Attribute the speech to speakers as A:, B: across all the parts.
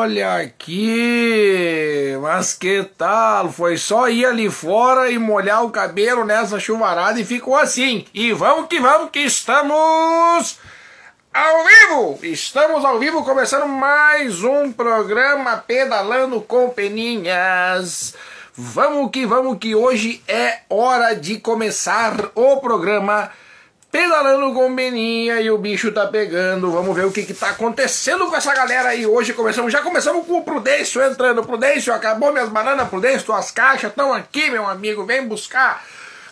A: Olha aqui, mas que tal? Foi só ir ali fora e molhar o cabelo nessa chuvarada e ficou assim. E vamos que vamos, que estamos ao vivo! Estamos ao vivo começando mais um programa Pedalando com Peninhas. Vamos que vamos, que hoje é hora de começar o programa com Beninha e o bicho tá pegando. Vamos ver o que que tá acontecendo com essa galera aí. Hoje começamos, já começamos com o Prudêncio entrando. Prudêncio, acabou minhas bananas, Prudêncio, tuas caixas estão aqui, meu amigo, vem buscar.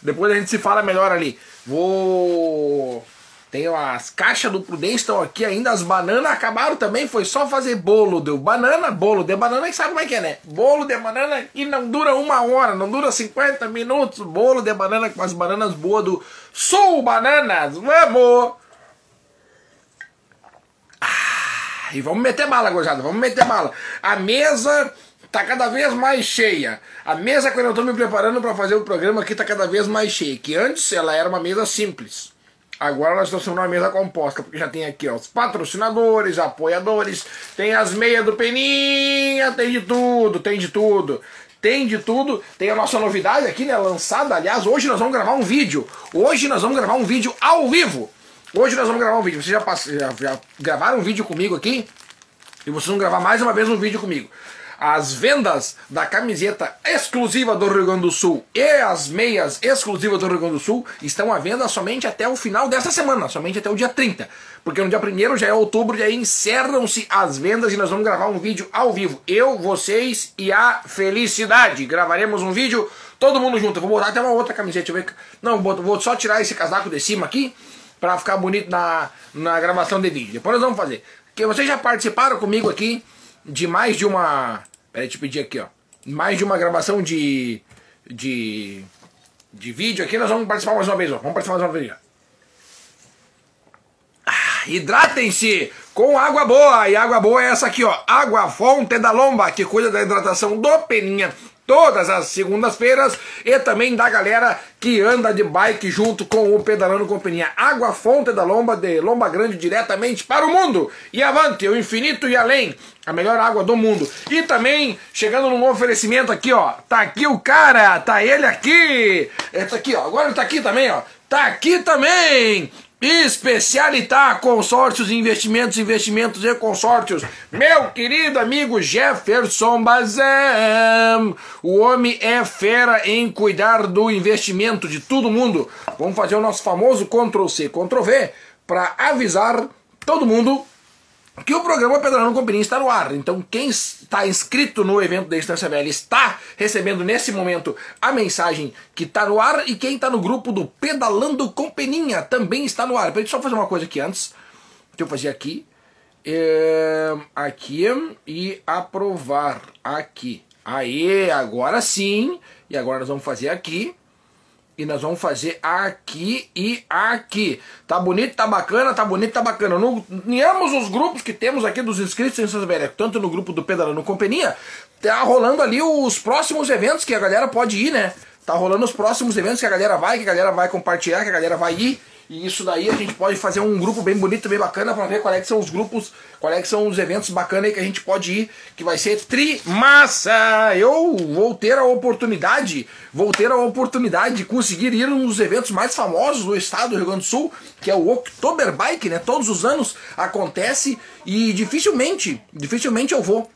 A: Depois a gente se fala melhor ali. Vou tem as caixas do Prudêncio estão aqui ainda, as bananas acabaram também, foi só fazer bolo de banana, bolo de banana, e sabe como é que é, né? Bolo de banana que não dura uma hora, não dura 50 minutos, bolo de banana com as bananas boas do Sul Bananas, vamos! Ah, e vamos meter bala, gozada, vamos meter bala. A mesa tá cada vez mais cheia. A mesa, quando eu tô me preparando para fazer o programa aqui, tá cada vez mais cheia, que antes ela era uma mesa simples. Agora nós estamos numa mesa composta, porque já tem aqui ó, os patrocinadores, apoiadores, tem as meias do Peninha, tem de tudo, tem de tudo. Tem de tudo, tem a nossa novidade aqui, né? Lançada. Aliás, hoje nós vamos gravar um vídeo. Hoje nós vamos gravar um vídeo ao vivo. Hoje nós vamos gravar um vídeo. Vocês já, já, já gravaram um vídeo comigo aqui? E vocês vão gravar mais uma vez um vídeo comigo. As vendas da camiseta exclusiva do Rio Grande do Sul e as meias exclusivas do Rio Grande do Sul estão à venda somente até o final dessa semana, somente até o dia 30. Porque no dia 1 já é outubro e aí encerram-se as vendas e nós vamos gravar um vídeo ao vivo. Eu, vocês e a felicidade. Gravaremos um vídeo todo mundo junto. Vou botar até uma outra camiseta. Ver. Não, vou só tirar esse casaco de cima aqui para ficar bonito na, na gravação de vídeo. Depois nós vamos fazer. Porque vocês já participaram comigo aqui de mais de uma. Peraí, te pedir aqui, ó. Mais de uma gravação de. de. de vídeo aqui, nós vamos participar mais uma vez, ó. Vamos participar mais uma vez, ó. Ah, hidratem-se com água boa. E água boa é essa aqui, ó. Água Fonte da Lomba, que cuida da hidratação do Peninha todas as segundas-feiras e também da galera que anda de bike junto com o Pedalando Companhia. Água Fonte da Lomba, de Lomba Grande, diretamente para o mundo. E avante, o infinito e além. A melhor água do mundo. E também, chegando num oferecimento aqui, ó. Tá aqui o cara, tá ele aqui. É, tá aqui, ó. Agora ele tá aqui também, ó. Tá aqui também. Especialitar Consórcios, Investimentos, Investimentos e Consórcios. Meu querido amigo Jefferson Bazem. O homem é fera em cuidar do investimento de todo mundo. Vamos fazer o nosso famoso Ctrl C, Ctrl V para avisar todo mundo que o programa Pedalando com Peninha está no ar. Então, quem está inscrito no evento da Instância Velha está recebendo nesse momento a mensagem que está no ar. E quem está no grupo do Pedalando com Peninha também está no ar. Eu só fazer uma coisa aqui antes. Deixa eu fazer aqui. É, aqui e aprovar. Aqui. Aí, agora sim. E agora nós vamos fazer aqui. E nós vamos fazer aqui e aqui. Tá bonito, tá bacana, tá bonito, tá bacana. No, em ambos os grupos que temos aqui dos inscritos em Santa Velha, tanto no grupo do Pedalando Companhia, tá rolando ali os próximos eventos que a galera pode ir, né? Tá rolando os próximos eventos que a galera vai, que a galera vai compartilhar, que a galera vai ir. E isso daí a gente pode fazer um grupo bem bonito, bem bacana para ver quais é são os grupos, quais é são os eventos bacanas que a gente pode ir, que vai ser trimassa. Eu vou ter a oportunidade, vou ter a oportunidade de conseguir ir nos eventos mais famosos do estado do Rio Grande do Sul, que é o Oktober Bike, né? Todos os anos acontece e dificilmente, dificilmente eu vou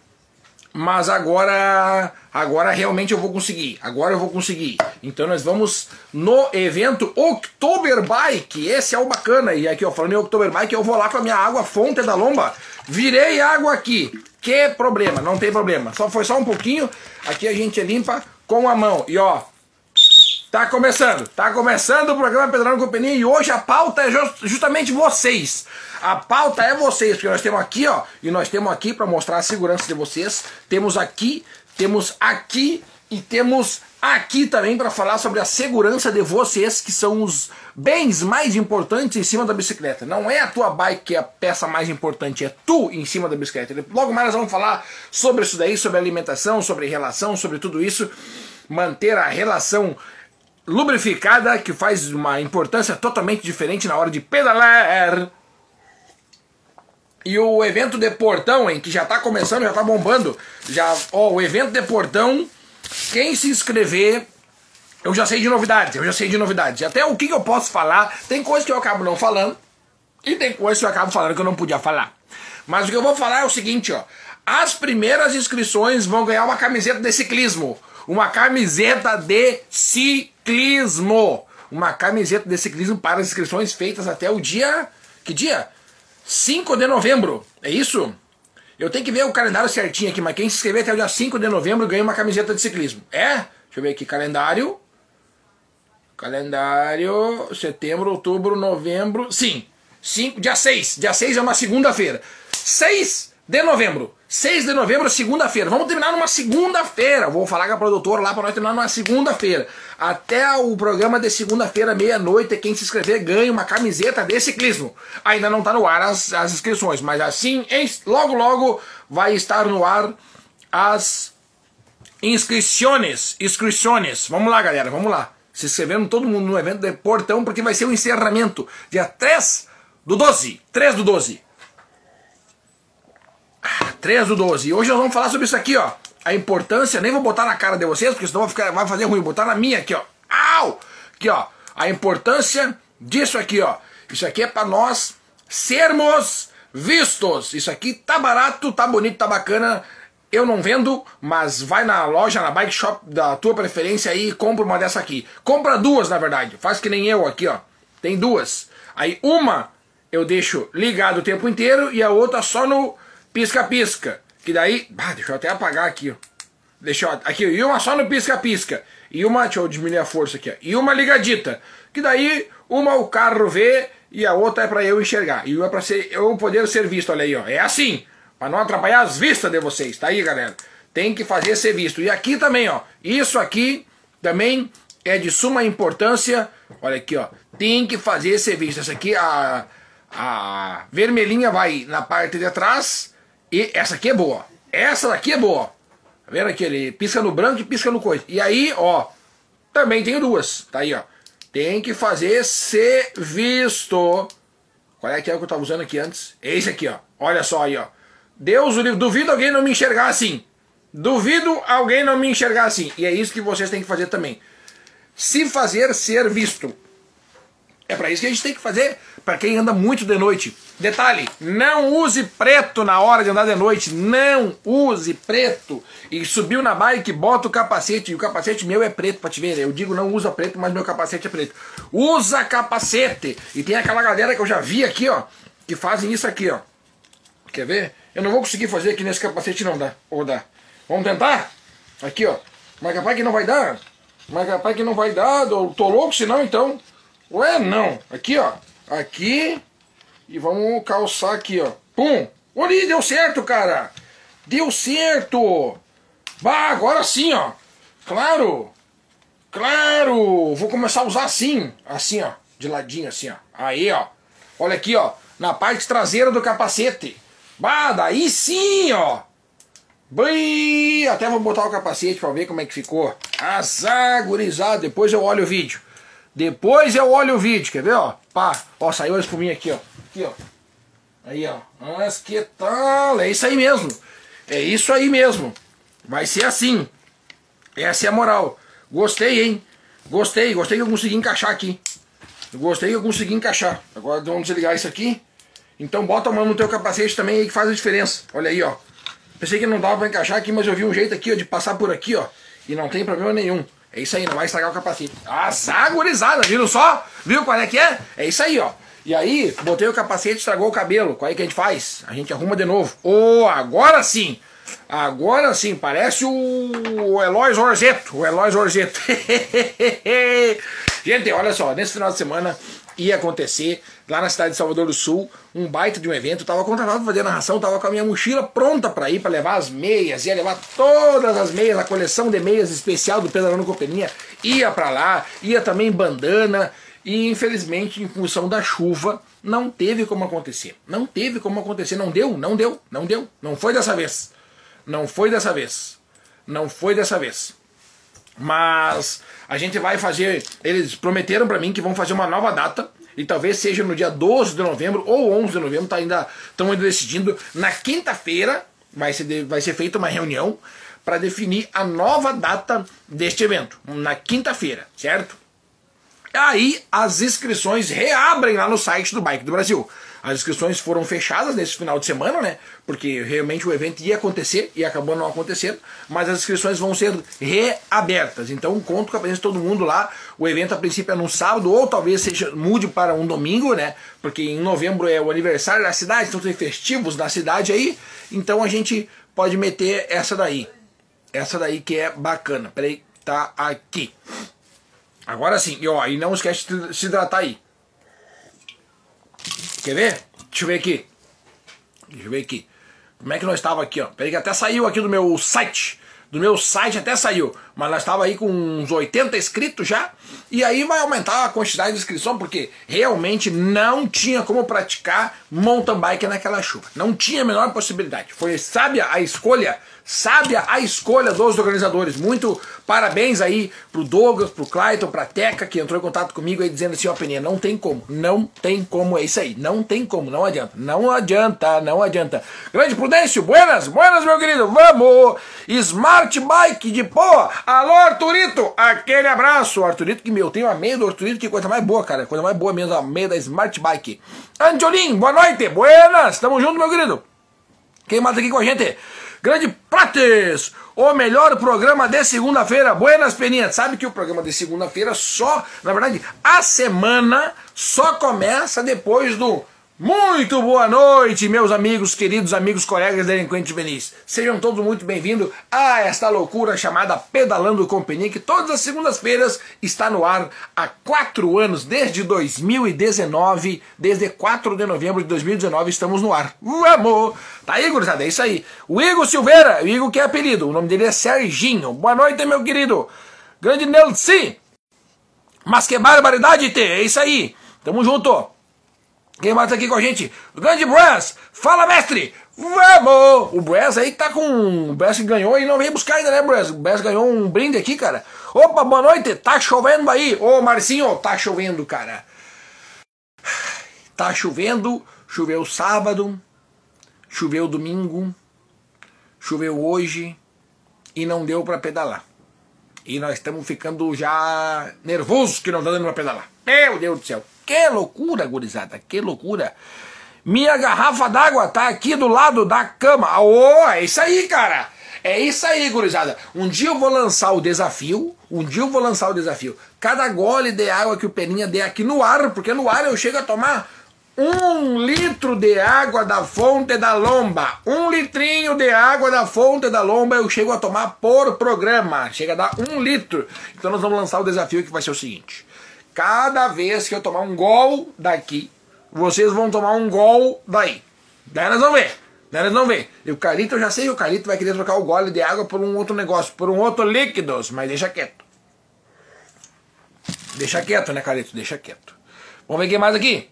A: mas agora agora realmente eu vou conseguir. Agora eu vou conseguir. Então nós vamos no evento Oktober Bike. Esse é o bacana. E aqui, ó, falando em Oktober Bike, eu vou lá com a minha água fonte da lomba. Virei água aqui. Que problema? Não tem problema. Só foi só um pouquinho. Aqui a gente limpa com a mão. E ó, Tá começando, tá começando o programa Pedrão Companhia e hoje a pauta é justamente vocês. A pauta é vocês, porque nós temos aqui, ó, e nós temos aqui para mostrar a segurança de vocês. Temos aqui, temos aqui e temos aqui também para falar sobre a segurança de vocês, que são os bens mais importantes em cima da bicicleta. Não é a tua bike que é a peça mais importante, é tu em cima da bicicleta. Logo mais nós vamos falar sobre isso daí, sobre alimentação, sobre relação, sobre tudo isso. Manter a relação lubrificada que faz uma importância totalmente diferente na hora de pedalar. E o evento de Portão, hein, que já tá começando, já tá bombando. Já, ó, o evento de Portão, quem se inscrever, eu já sei de novidades, eu já sei de novidades. Até o que, que eu posso falar, tem coisa que eu acabo não falando, e tem coisa que eu acabo falando que eu não podia falar. Mas o que eu vou falar é o seguinte, ó. As primeiras inscrições vão ganhar uma camiseta de ciclismo. Uma camiseta de ciclismo. Uma camiseta de ciclismo para as inscrições feitas até o dia. Que dia? 5 de novembro. É isso? Eu tenho que ver o calendário certinho aqui, mas quem se inscrever até o dia 5 de novembro ganha uma camiseta de ciclismo. É? Deixa eu ver aqui, calendário. Calendário, setembro, outubro, novembro. Sim, 5, dia 6. Dia 6 é uma segunda-feira. 6 de novembro. 6 de novembro, segunda-feira. Vamos terminar numa segunda-feira. Vou falar com a produtora lá para nós terminar numa segunda-feira. Até o programa de segunda-feira, meia-noite, quem se inscrever ganha uma camiseta de ciclismo. Ainda não está no ar as, as inscrições, mas assim, em, logo, logo vai estar no ar as inscrições. Inscrições. Vamos lá, galera, vamos lá. Se inscrevendo todo mundo no evento de Portão, porque vai ser o encerramento. Dia 3 do 12. 3 do 12. 3 do 12. E hoje nós vamos falar sobre isso aqui, ó. A importância, nem vou botar na cara de vocês, porque senão vai, ficar, vai fazer ruim. Vou botar na minha aqui, ó. Au! Aqui, ó. A importância disso aqui, ó. Isso aqui é para nós sermos vistos. Isso aqui tá barato, tá bonito, tá bacana. Eu não vendo, mas vai na loja, na bike shop da tua preferência aí e compra uma dessa aqui. Compra duas, na verdade. Faz que nem eu aqui, ó. Tem duas. Aí uma eu deixo ligado o tempo inteiro e a outra só no pisca-pisca. Que daí. Ah, deixa eu até apagar aqui, ó. Deixa eu. Aqui, e uma só no pisca-pisca. E uma. Deixa eu diminuir a força aqui, ó. E uma ligadita. Que daí, uma o carro vê e a outra é para eu enxergar. E uma é ser, eu poder ser visto, olha aí, ó. É assim. Para não atrapalhar as vistas de vocês. Tá aí, galera. Tem que fazer ser visto. E aqui também, ó. Isso aqui também é de suma importância. Olha aqui, ó. Tem que fazer ser visto. Essa aqui, a, a vermelhinha vai na parte de trás e essa aqui é boa. Essa daqui é boa. Tá vendo aqui? Ele pisca no branco e pisca no coisa. E aí, ó, também tenho duas. Tá aí, ó. Tem que fazer ser visto. Qual é que é o que eu tava usando aqui antes? Esse aqui, ó. Olha só aí, ó. Deus o livre. Duvido alguém não me enxergar assim. Duvido alguém não me enxergar assim. E é isso que vocês têm que fazer também. Se fazer ser visto. É para isso que a gente tem que fazer para quem anda muito de noite. Detalhe, não use preto na hora de andar de noite, não use preto. E subiu na bike, bota o capacete, e o capacete meu é preto para te ver. Eu digo não usa preto, mas meu capacete é preto. Usa capacete. E tem aquela galera que eu já vi aqui, ó, que fazem isso aqui, ó. Quer ver? Eu não vou conseguir fazer aqui nesse capacete não dá. Ou dá. Vamos tentar? Aqui, ó. Mas capaz que não vai dar. Mas capaz que não vai dar. Tô louco senão então. Ué, não. Aqui, ó. Aqui. E vamos calçar aqui, ó. Pum. Olha, deu certo, cara. Deu certo. Bah, agora sim, ó. Claro. Claro. Vou começar a usar assim. Assim, ó. De ladinho, assim, ó. Aí, ó. Olha aqui, ó. Na parte traseira do capacete. Bah, daí sim, ó. Bem, até vou botar o capacete para ver como é que ficou. Azar, gurizada. Depois eu olho o vídeo. Depois eu olho o vídeo, quer ver, ó? Pá, ó, saiu a espuminha aqui, ó. Aqui, ó. Aí, ó. Mas que tal? É isso aí mesmo. É isso aí mesmo. Vai ser assim. Essa é a moral. Gostei, hein? Gostei, gostei que eu consegui encaixar aqui. Gostei que eu consegui encaixar. Agora vamos desligar isso aqui. Então bota a mão no teu capacete também aí que faz a diferença. Olha aí, ó. Pensei que não dava pra encaixar aqui, mas eu vi um jeito aqui, ó, de passar por aqui, ó. E não tem problema nenhum. É isso aí, não vai estragar o capacete. Azar, gurizada, viram só? Viu qual é que é? É isso aí, ó. E aí, botei o capacete, estragou o cabelo. Qual é que a gente faz? A gente arruma de novo. Oh, agora sim! Agora sim, parece o Eloy Zorzeto. O Eloy Zorzeto. gente, olha só, nesse final de semana ia acontecer lá na cidade de Salvador do Sul, um baita de um evento. tava contratado para fazer narração, tava com a minha mochila pronta para ir, para levar as meias, ia levar todas as meias, a coleção de meias especial do Pedalando Companhia, ia para lá, ia também bandana, e infelizmente, em função da chuva, não teve como acontecer. Não teve como acontecer, não deu, não deu, não deu. Não foi dessa vez. Não foi dessa vez. Não foi dessa vez. Mas a gente vai fazer. Eles prometeram para mim que vão fazer uma nova data e talvez seja no dia 12 de novembro ou 11 de novembro, tá ainda estão ainda decidindo. Na quinta-feira vai ser vai ser feita uma reunião para definir a nova data deste evento, na quinta-feira, certo? Aí as inscrições reabrem lá no site do Bike do Brasil. As inscrições foram fechadas nesse final de semana, né? Porque realmente o evento ia acontecer e acabou não acontecendo, mas as inscrições vão ser reabertas. Então conto com a presença de todo mundo lá. O evento a princípio é no sábado, ou talvez seja mude para um domingo, né? Porque em novembro é o aniversário da cidade, então tem festivos na cidade aí. Então a gente pode meter essa daí. Essa daí que é bacana. Peraí, tá aqui. Agora sim, e, ó, e não esquece de se hidratar aí. Quer ver? Deixa eu ver aqui. Deixa eu ver aqui. Como é que nós estava aqui, ó? Peraí que até saiu aqui do meu site. Do meu site até saiu. Mas nós estava aí com uns 80 inscritos já. E aí vai aumentar a quantidade de inscrição, porque realmente não tinha como praticar mountain bike naquela chuva. Não tinha a menor possibilidade. Foi sábia a escolha Sábia a escolha dos organizadores. Muito parabéns aí pro Douglas, pro Clayton, pra Teca, que entrou em contato comigo aí dizendo assim, ó, Peninha, não tem como, não tem como, é isso aí, não tem como, não adianta, não adianta, não adianta. Grande Prudêncio, buenas, buenas, meu querido, vamos! Smart Bike de Poa, alô, Arturito, aquele abraço, Arturito, que meu, eu tenho a meia do Arturito, que coisa mais boa, cara, coisa mais boa mesmo, a meia da Smart Bike. Angelim, boa noite, buenas, tamo junto, meu querido. Quem mais aqui com a gente? Grande Prates, o melhor programa de segunda-feira. Buenas Peninhas. Sabe que o programa de segunda-feira só, na verdade, a semana só começa depois do muito boa noite, meus amigos, queridos amigos, colegas delinquentes juvenis. Sejam todos muito bem-vindos a esta loucura chamada Pedalando Companhia, que todas as segundas-feiras está no ar há quatro anos, desde 2019, desde 4 de novembro de 2019 estamos no ar. Vamos! Tá aí, gurizada, é isso aí. O Igor Silveira, o Igor que é apelido, o nome dele é Serginho. Boa noite, meu querido. Grande Nelson. Mas que barbaridade, T, é isso aí. Tamo junto. Quem mais tá aqui com a gente? O grande Brass! Fala, mestre! Vamos! O Brass aí tá com. O Brass ganhou e não veio buscar ainda, né, Brass? O Brass ganhou um brinde aqui, cara. Opa, boa noite! Tá chovendo aí! Ô, Marcinho, tá chovendo, cara. Tá chovendo, choveu sábado, choveu domingo, choveu hoje e não deu para pedalar. E nós estamos ficando já nervosos que não tá dando pra pedalar. Meu Deus do céu. Que loucura, gurizada, que loucura. Minha garrafa d'água tá aqui do lado da cama. Oh, é isso aí, cara. É isso aí, gurizada. Um dia eu vou lançar o desafio. Um dia eu vou lançar o desafio. Cada gole de água que o Peninha der aqui no ar, porque no ar eu chego a tomar um litro de água da fonte da lomba. Um litrinho de água da fonte da lomba eu chego a tomar por programa. Chega a dar um litro. Então nós vamos lançar o desafio que vai ser o seguinte. Cada vez que eu tomar um gol daqui, vocês vão tomar um gol daí. Daí nós vamos ver. Daí nós vamos ver. E o Carito, eu já sei, o Carito vai querer trocar o gole de água por um outro negócio, por um outro líquidos, mas deixa quieto. Deixa quieto, né, Carito? Deixa quieto. Vamos ver quem mais aqui.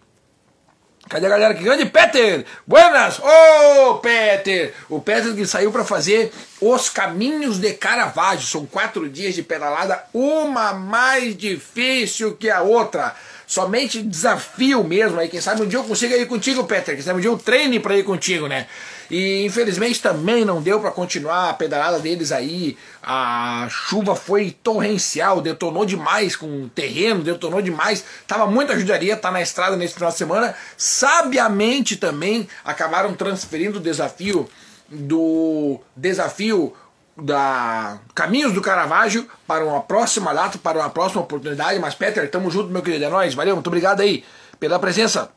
A: Cadê a galera que grande? Peter! Buenas! Ô, oh, Peter! O Peter que saiu para fazer os caminhos de Caravaggio. São quatro dias de pedalada, uma mais difícil que a outra. Somente desafio mesmo. Aí, quem sabe um dia eu consiga ir contigo, Peter. Quem sabe um dia eu treine para ir contigo, né? E infelizmente também não deu para continuar a pedalada deles aí. A chuva foi torrencial, detonou demais com o terreno, detonou demais. Tava muita judiaria, tá na estrada nesse final de semana. Sabiamente também acabaram transferindo o desafio do desafio da Caminhos do Caravaggio para uma próxima data, para uma próxima oportunidade. Mas Peter, tamo junto, meu querido, é nóis. Valeu, muito obrigado aí pela presença.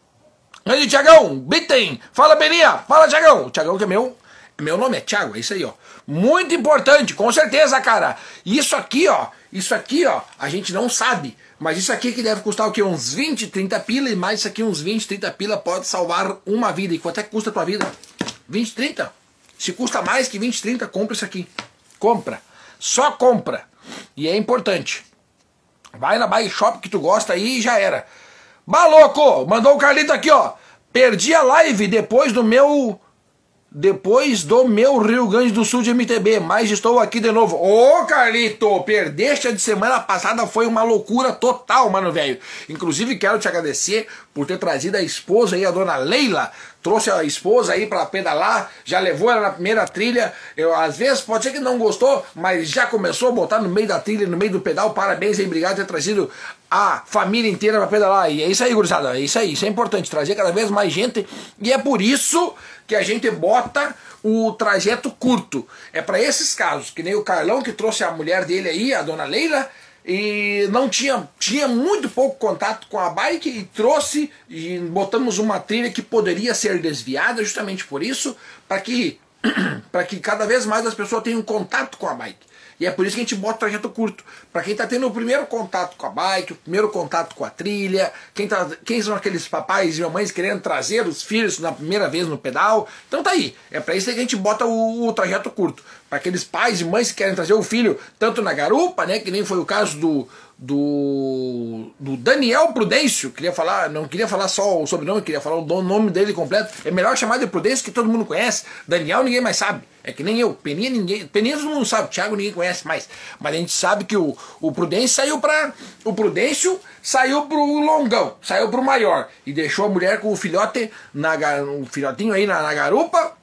A: Grande Tiagão, Bitten, fala Beria, fala Tiagão. Tiagão que é meu, meu nome é Thiago, é isso aí, ó. Muito importante, com certeza, cara. Isso aqui, ó, isso aqui, ó, a gente não sabe. Mas isso aqui que deve custar o quê? Uns 20, 30 pila e mais isso aqui uns 20, 30 pila pode salvar uma vida. E quanto é que custa a tua vida? 20, 30? Se custa mais que 20, 30, compra isso aqui. Compra. Só compra. E é importante. Vai na Buy Shop que tu gosta aí e já era. Baloco, mandou o Carlito aqui, ó. Perdi a live depois do meu depois do meu Rio Grande do Sul de MTB, mas estou aqui de novo. Ô Carlito, perdeste a de semana passada, foi uma loucura total, mano, velho. Inclusive quero te agradecer por ter trazido a esposa aí, a dona Leila. Trouxe a esposa aí para pedalar, já levou ela na primeira trilha. Eu, às vezes pode ser que não gostou, mas já começou a botar no meio da trilha, no meio do pedal. Parabéns aí, obrigado por ter trazido a família inteira para pedalar. E é isso aí, gurizada, é isso aí, isso é importante, trazer cada vez mais gente. E é por isso que a gente bota o trajeto curto. É para esses casos, que nem o Carlão que trouxe a mulher dele aí, a dona Leila, e não tinha, tinha muito pouco contato com a bike e trouxe e botamos uma trilha que poderia ser desviada justamente por isso, para que para que cada vez mais as pessoas tenham contato com a bike. E é por isso que a gente bota trajeto curto. Para quem está tendo o primeiro contato com a bike, o primeiro contato com a trilha, quem, tá, quem são aqueles papais e mamães querendo trazer os filhos na primeira vez no pedal. Então tá aí. É para isso que a gente bota o, o trajeto curto. Para aqueles pais e mães que querem trazer o filho tanto na garupa, né? Que nem foi o caso do, do, do Daniel Prudêncio, queria falar, não queria falar só o sobrenome, queria falar o nome dele completo. É melhor chamar de Prudêncio que todo mundo conhece. Daniel ninguém mais sabe. É que nem eu. Peninha ninguém. Peninha todo mundo sabe. Thiago ninguém conhece mais. Mas a gente sabe que o, o Prudêncio saiu para O Prudêncio saiu pro longão, saiu pro maior. E deixou a mulher com o filhote, na, um filhotinho aí na, na garupa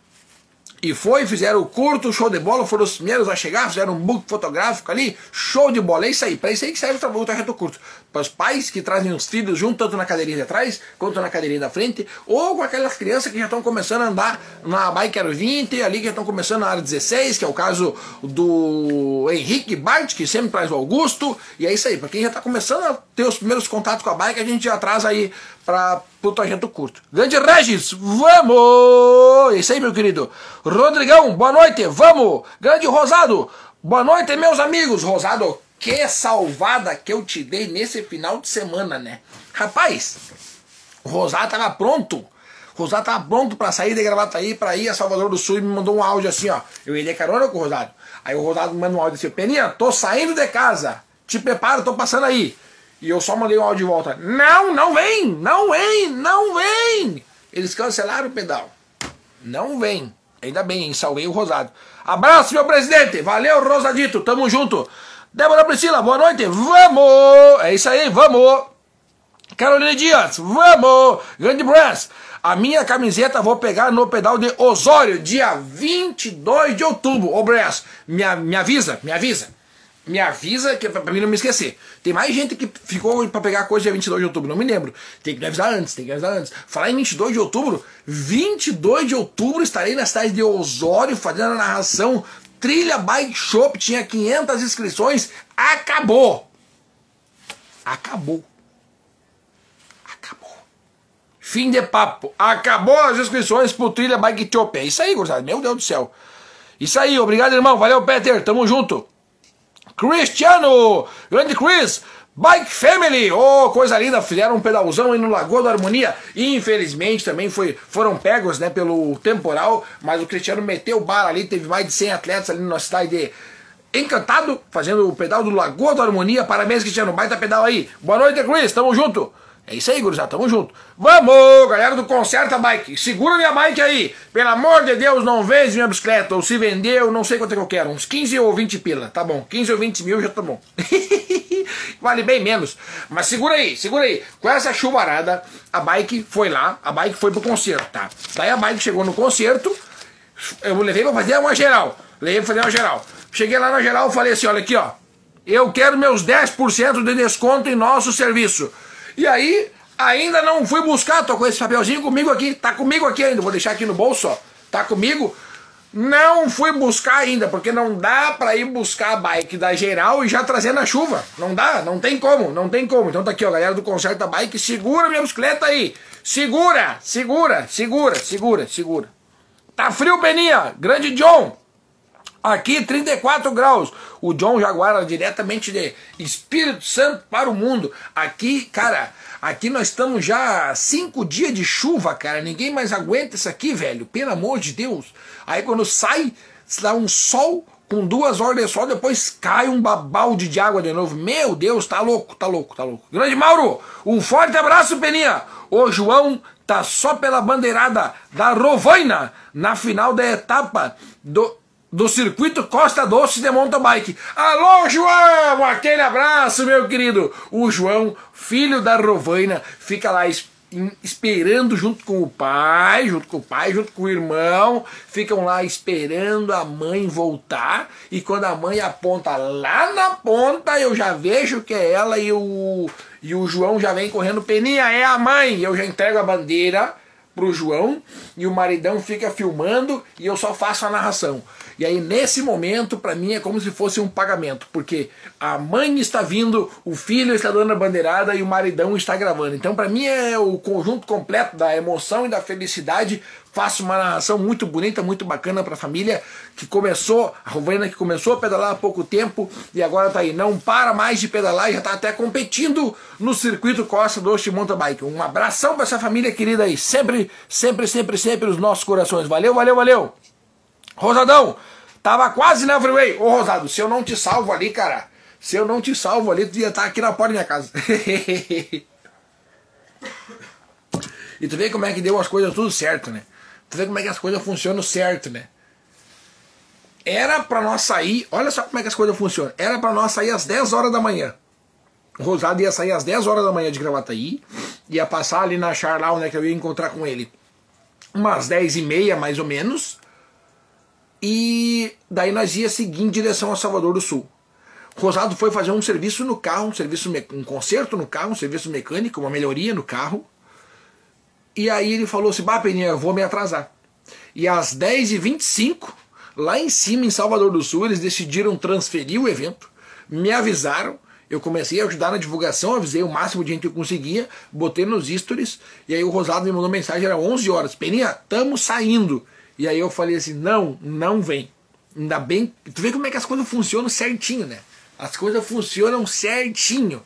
A: e foi, fizeram o curto, show de bola, foram os primeiros a chegar, fizeram um book fotográfico ali, show de bola, é isso aí, para isso aí que serve o trajeto curto. Para os pais que trazem os filhos junto, tanto na cadeirinha de trás, quanto na cadeirinha da frente, ou com aquelas crianças que já estão começando a andar na Bike Aero 20, ali que já estão começando na área 16, que é o caso do Henrique Bart, que sempre traz o Augusto, e é isso aí, para quem já está começando a ter os primeiros contatos com a bike, a gente já traz aí para o trajeto curto. Grande Regis, vamos! É isso aí, meu querido. Rodrigão, boa noite, vamos! Grande Rosado, boa noite, meus amigos. Rosado, que salvada que eu te dei nesse final de semana, né? Rapaz, o Rosado tava pronto. O Rosado tava pronto para sair de Gravataí para ir a Salvador do Sul e me mandou um áudio assim, ó. Eu ia de carona com o Rosado. Aí o Rosado me manda um áudio assim, Peninha, tô saindo de casa. Te prepara, tô passando aí. E eu só mandei um áudio de volta. Não, não vem, não vem, não vem. Eles cancelaram o pedal. Não vem. Ainda bem, salvei o Rosado. Abraço, meu presidente. Valeu, Rosadito. Tamo junto. Débora Priscila, boa noite. Vamos! É isso aí, vamos! Carolina Dias, vamos! Grande Brass. A minha camiseta vou pegar no pedal de Osório, dia 22 de outubro. Ô, Brass, me, me avisa, me avisa me avisa que pra mim não me esquecer. Tem mais gente que ficou para pegar coisa dia 22 de outubro, não me lembro. Tem que me avisar antes, tem que me avisar antes. Falar em 22 de outubro, 22 de outubro estarei na cidade de Osório fazendo a narração Trilha Bike Shop, tinha 500 inscrições, acabou. Acabou. Acabou. Fim de papo. Acabou as inscrições pro Trilha Bike Shop. É isso aí, gurizada. Meu Deus do céu. Isso aí, obrigado, irmão. Valeu, Peter. Tamo junto. Cristiano, grande Chris, Bike Family, oh, coisa linda, fizeram um pedalzão aí no Lagoa da Harmonia. Infelizmente também foi, foram pegos né, pelo temporal, mas o Cristiano meteu o bar ali, teve mais de 100 atletas ali na cidade de Encantado, fazendo o pedal do Lagoa da Harmonia. Parabéns, Cristiano, baita pedal aí. Boa noite, Chris, tamo junto. É isso aí, gurizada, tamo junto. Vamos, galera do Conserta Bike, segura minha bike aí. Pelo amor de Deus, não vende minha bicicleta. Ou se vendeu, não sei quanto é que eu quero. Uns 15 ou 20 pila, tá bom. 15 ou 20 mil já tá bom. vale bem menos. Mas segura aí, segura aí. Com essa chuvarada, a bike foi lá, a bike foi pro concerto, tá? Daí a bike chegou no concerto, eu levei pra fazer uma geral. Levei pra fazer uma geral. Cheguei lá na geral falei assim, olha aqui, ó. Eu quero meus 10% de desconto em nosso serviço. E aí, ainda não fui buscar, tô com esse papelzinho comigo aqui, tá comigo aqui ainda, vou deixar aqui no bolso, ó. Tá comigo. Não fui buscar ainda, porque não dá para ir buscar a bike da geral e já trazer na chuva. Não dá, não tem como, não tem como. Então tá aqui, ó, galera do Concerto da Bike, segura minha bicicleta aí. Segura, segura, segura, segura, segura. Tá frio, Peninha. Grande John. Aqui 34 graus. O John Jaguara diretamente de Espírito Santo para o mundo. Aqui, cara, aqui nós estamos já cinco dias de chuva, cara. Ninguém mais aguenta isso aqui, velho. Pelo amor de Deus. Aí quando sai, dá um sol com duas horas de sol, depois cai um balde de água de novo. Meu Deus, tá louco, tá louco, tá louco. Grande Mauro, um forte abraço, Peninha. O João tá só pela bandeirada da Rovaina na final da etapa do, do circuito Costa Doce de mountain bike. Alô, João! Aquele abraço, meu querido! O João, filho da Rovaina, fica lá esperando junto com o pai, junto com o pai, junto com o irmão, ficam lá esperando a mãe voltar, e quando a mãe aponta lá na ponta, eu já vejo que é ela e o, e o João já vem correndo, Peninha, é a mãe, eu já entrego a bandeira pro João, e o maridão fica filmando, e eu só faço a narração. E aí, nesse momento, para mim é como se fosse um pagamento, porque a mãe está vindo, o filho está dando a bandeirada e o maridão está gravando. Então, para mim, é o conjunto completo da emoção e da felicidade. Faço uma narração muito bonita, muito bacana para a família que começou, a Rovena que começou a pedalar há pouco tempo e agora está aí. Não para mais de pedalar e já está até competindo no circuito Costa do Mountain Bike. Um abração para essa família querida aí. Sempre, sempre, sempre, sempre os nossos corações. Valeu, valeu, valeu. Rosadão, tava quase na freeway. Ô Rosado, se eu não te salvo ali, cara, se eu não te salvo ali, tu ia estar aqui na porta da minha casa. e tu vê como é que deu as coisas tudo certo, né? Tu vê como é que as coisas funcionam certo, né? Era pra nós sair, olha só como é que as coisas funcionam. Era pra nós sair às 10 horas da manhã. O Rosado ia sair às 10 horas da manhã de Gravataí, ia passar ali na Charlau, né, que eu ia encontrar com ele umas 10 e meia, mais ou menos. E daí nós ia seguir em direção a Salvador do Sul. Rosado foi fazer um serviço no carro, um serviço um conserto no carro, um serviço mecânico, uma melhoria no carro. E aí ele falou assim: Bah, Peninha, eu vou me atrasar. E às 10h25, lá em cima, em Salvador do Sul, eles decidiram transferir o evento, me avisaram. Eu comecei a ajudar na divulgação, avisei o máximo de gente que eu conseguia, botei nos stories, e aí o Rosado me mandou mensagem, era 11 horas. Peninha, estamos saindo. E aí eu falei assim: não, não vem. Ainda bem. Tu vê como é que as coisas funcionam certinho, né? As coisas funcionam certinho.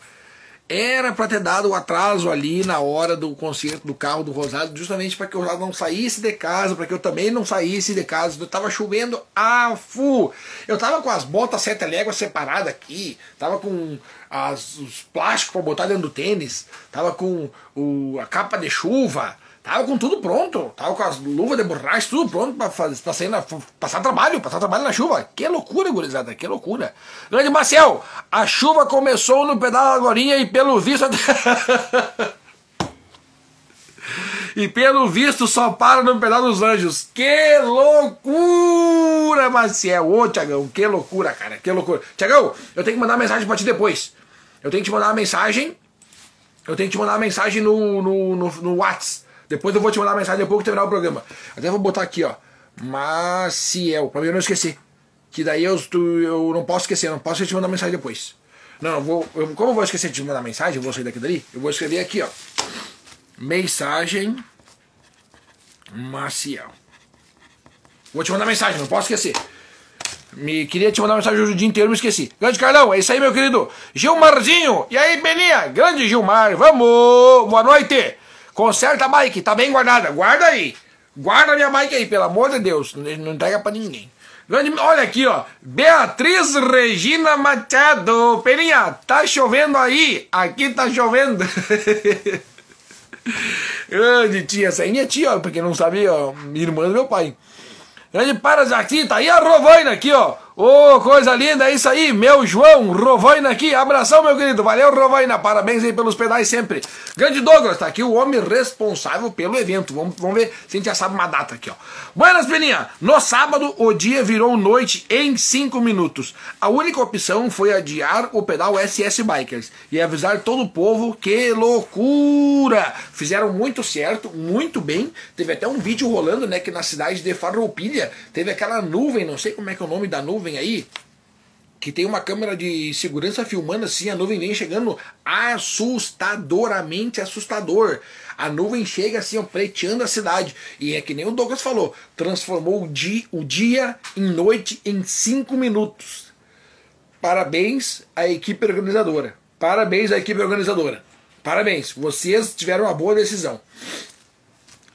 A: Era para ter dado o atraso ali na hora do concerto do carro do Rosado, justamente para que o Rosado não saísse de casa, para que eu também não saísse de casa. Eu tava chovendo a fu. Eu tava com as botas sete léguas separadas aqui, tava com as, os plásticos para botar dentro do tênis, tava com o, a capa de chuva, Tava com tudo pronto, tava com as luvas de borracha, tudo pronto pra, fazer, pra sair na, passar trabalho, passar trabalho na chuva. Que loucura, gurizada, que loucura. Grande Marcel, a chuva começou no pedal agora e pelo visto. e pelo visto só para no pedal dos anjos. Que loucura, Marcel. Ô, Tiagão, que loucura, cara, que loucura. Tiagão, eu tenho que mandar mensagem pra ti depois. Eu tenho que te mandar uma mensagem. Eu tenho que te mandar uma mensagem no, no, no, no WhatsApp depois eu vou te mandar uma mensagem depois que terminar o programa. Até vou botar aqui, ó. Maciel, pra mim não esquecer. Que daí eu, tu, eu não posso esquecer, não posso te mandar mensagem depois. Não, eu vou, eu, como eu vou esquecer de te mandar mensagem, eu vou sair daqui dali, eu vou escrever aqui, ó. Mensagem Maciel. Vou te mandar mensagem, não posso esquecer. Me queria te mandar mensagem hoje o dia inteiro, me esqueci. Grande Carlão, é isso aí, meu querido. Gilmarzinho. E aí, Belinha? Grande Gilmar, vamos! Boa noite! Conserta a bike, tá bem guardada. Guarda aí. Guarda minha bike aí, pelo amor de Deus. Não entrega pra ninguém. Olha aqui, ó. Beatriz Regina Machado. Peninha, tá chovendo aí? Aqui tá chovendo. Grande tia, essa é minha tia, ó, porque não sabia, ó, irmã do meu pai. Grande aqui, tá aí a Rovaina aqui, ó. Ô, oh, coisa linda, é isso aí, meu João, Rovaina aqui, abração, meu querido, valeu, Rovaina, parabéns aí pelos pedais sempre. Grande Douglas, tá aqui o homem responsável pelo evento, vamos, vamos ver se a gente já sabe uma data aqui, ó. Buenas, Peninha, no sábado o dia virou noite em 5 minutos. A única opção foi adiar o pedal SS Bikers e avisar todo o povo que loucura. Fizeram muito certo, muito bem, teve até um vídeo rolando, né, que na cidade de Farroupilha teve aquela nuvem, não sei como é que é o nome da nuvem, nuvem aí, que tem uma câmera de segurança filmando assim, a nuvem vem chegando assustadoramente assustador. A nuvem chega assim, ó, preteando a cidade. E é que nem o Douglas falou, transformou o dia, o dia em noite em cinco minutos. Parabéns à equipe organizadora. Parabéns à equipe organizadora. Parabéns, vocês tiveram uma boa decisão.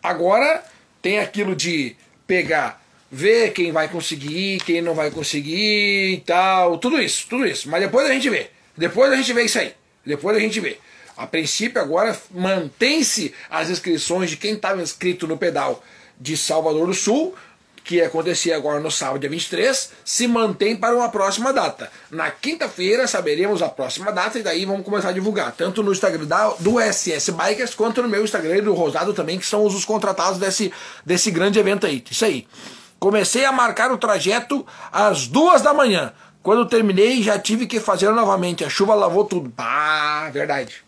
A: Agora tem aquilo de pegar ver quem vai conseguir, quem não vai conseguir e tal, tudo isso, tudo isso. Mas depois a gente vê. Depois a gente vê isso aí. Depois a gente vê. A princípio, agora mantém-se as inscrições de quem estava inscrito no pedal de Salvador do Sul, que ia acontecer agora no sábado, dia 23, se mantém para uma próxima data. Na quinta-feira saberemos a próxima data e daí vamos começar a divulgar, tanto no Instagram da, do SS Bikers quanto no meu Instagram e do Rosado também, que são os, os contratados desse, desse grande evento aí. Isso aí. Comecei a marcar o trajeto às duas da manhã. Quando terminei, já tive que fazer novamente. A chuva lavou tudo. Ah, verdade.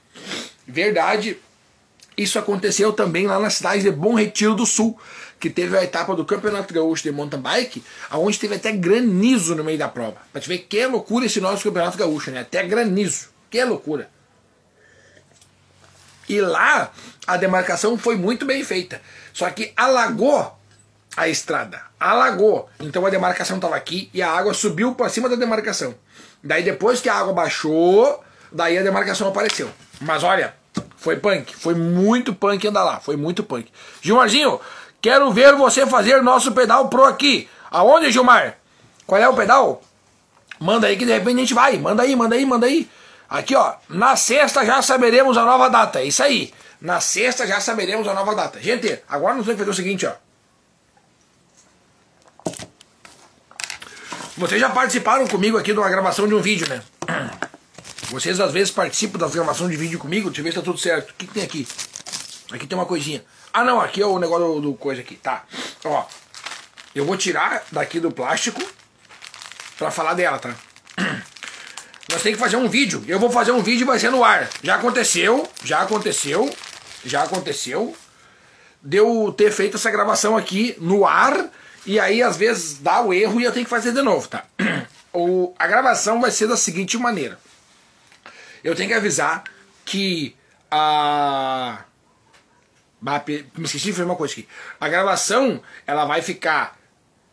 A: Verdade. Isso aconteceu também lá na cidade de Bom Retiro do Sul, que teve a etapa do Campeonato Gaúcho de Mountain Bike, onde teve até granizo no meio da prova. Pra te ver que loucura esse nosso Campeonato Gaúcho, né? Até granizo. Que loucura. E lá a demarcação foi muito bem feita. Só que alagou a estrada. Alagou. Então a demarcação estava aqui e a água subiu para cima da demarcação. Daí depois que a água baixou, daí a demarcação apareceu. Mas olha, foi punk. Foi muito punk andar lá. Foi muito punk. Gilmarzinho, quero ver você fazer nosso pedal pro aqui. Aonde, Gilmar? Qual é o pedal? Manda aí que de repente a gente vai. Manda aí, manda aí, manda aí. Aqui, ó. Na sexta já saberemos a nova data. É isso aí. Na sexta já saberemos a nova data. Gente, agora nós vamos fazer o seguinte, ó. Vocês já participaram comigo aqui de uma gravação de um vídeo, né? Vocês às vezes participam das gravações de vídeo comigo, deixa eu ver se tá tudo certo. O que, que tem aqui? Aqui tem uma coisinha. Ah não, aqui é o negócio do, do coisa aqui, tá. Ó. Eu vou tirar daqui do plástico pra falar dela, tá? Nós temos que fazer um vídeo. Eu vou fazer um vídeo e vai ser no ar. Já aconteceu, já aconteceu, já aconteceu. Deu ter feito essa gravação aqui no ar e aí, às vezes, dá o erro e eu tenho que fazer de novo, tá? O, a gravação vai ser da seguinte maneira. Eu tenho que avisar que a. Me esqueci de fazer uma coisa aqui. A gravação, ela vai ficar.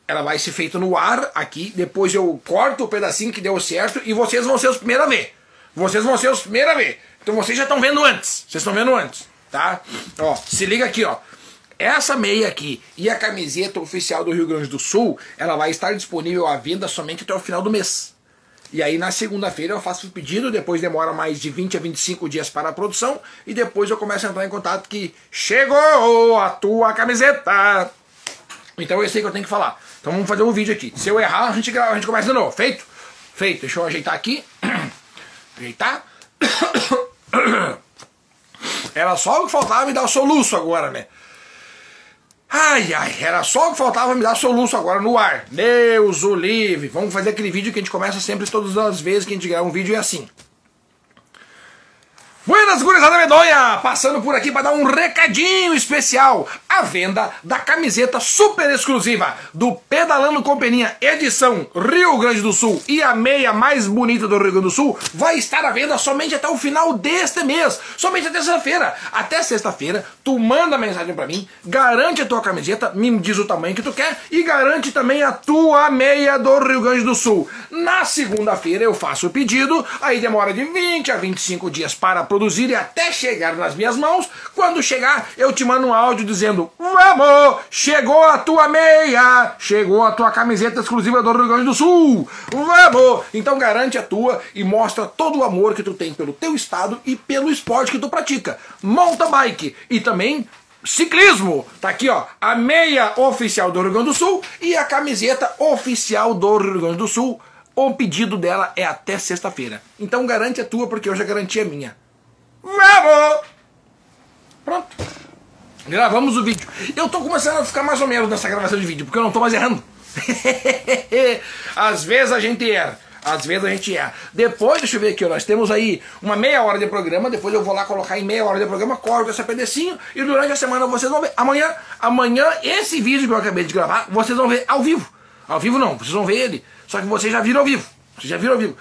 A: Ela vai ser feita no ar aqui. Depois eu corto o pedacinho que deu certo e vocês vão ser os primeiros a ver. Vocês vão ser os primeiros a ver. Então vocês já estão vendo antes. Vocês estão vendo antes, tá? Ó, se liga aqui, ó. Essa meia aqui e a camiseta oficial do Rio Grande do Sul, ela vai estar disponível à venda somente até o final do mês. E aí na segunda-feira eu faço o pedido, depois demora mais de 20 a 25 dias para a produção e depois eu começo a entrar em contato que chegou a tua camiseta. Então eu sei que eu tenho que falar. Então vamos fazer um vídeo aqui. Se eu errar, a gente, grava, a gente começa de novo. Feito? Feito. Deixa eu ajeitar aqui. Ajeitar. Era só o que faltava me dar o soluço agora, né? Ai, ai, era só o que faltava me dar soluço agora no ar. Deus o livre. Vamos fazer aquele vídeo que a gente começa sempre todas as vezes que a gente grava um vídeo é assim. Buenas gurizada medonha! Passando por aqui para dar um recadinho especial. A venda da camiseta super exclusiva do Pedalando Companhia edição Rio Grande do Sul e a meia mais bonita do Rio Grande do Sul vai estar à venda somente até o final deste mês. Somente até sexta-feira. Até sexta-feira, tu manda mensagem para mim, garante a tua camiseta, me diz o tamanho que tu quer e garante também a tua meia do Rio Grande do Sul. Na segunda-feira eu faço o pedido, aí demora de 20 a 25 dias para produzir produzir e até chegar nas minhas mãos. Quando chegar, eu te mando um áudio dizendo: Vamos! Chegou a tua meia! Chegou a tua camiseta exclusiva do Rio Grande do Sul! Vamos! Então garante a tua e mostra todo o amor que tu tem pelo teu estado e pelo esporte que tu pratica. Mountain bike e também ciclismo. Tá aqui, ó, a meia oficial do Rio Grande do Sul e a camiseta oficial do Rio Grande do Sul. O pedido dela é até sexta-feira. Então garante a tua porque eu já garanti a minha. Vamos! Pronto. Gravamos o vídeo. Eu tô começando a ficar mais ou menos nessa gravação de vídeo, porque eu não tô mais errando. Às vezes a gente erra. Às vezes a gente erra. Depois, deixa eu ver aqui, nós temos aí uma meia hora de programa. Depois eu vou lá colocar em meia hora de programa, corto esse pedacinho e durante a semana vocês vão ver. Amanhã, amanhã, esse vídeo que eu acabei de gravar, vocês vão ver ao vivo. Ao vivo não, vocês vão ver ele. Só que vocês já viram ao vivo. Vocês já viram ao vivo.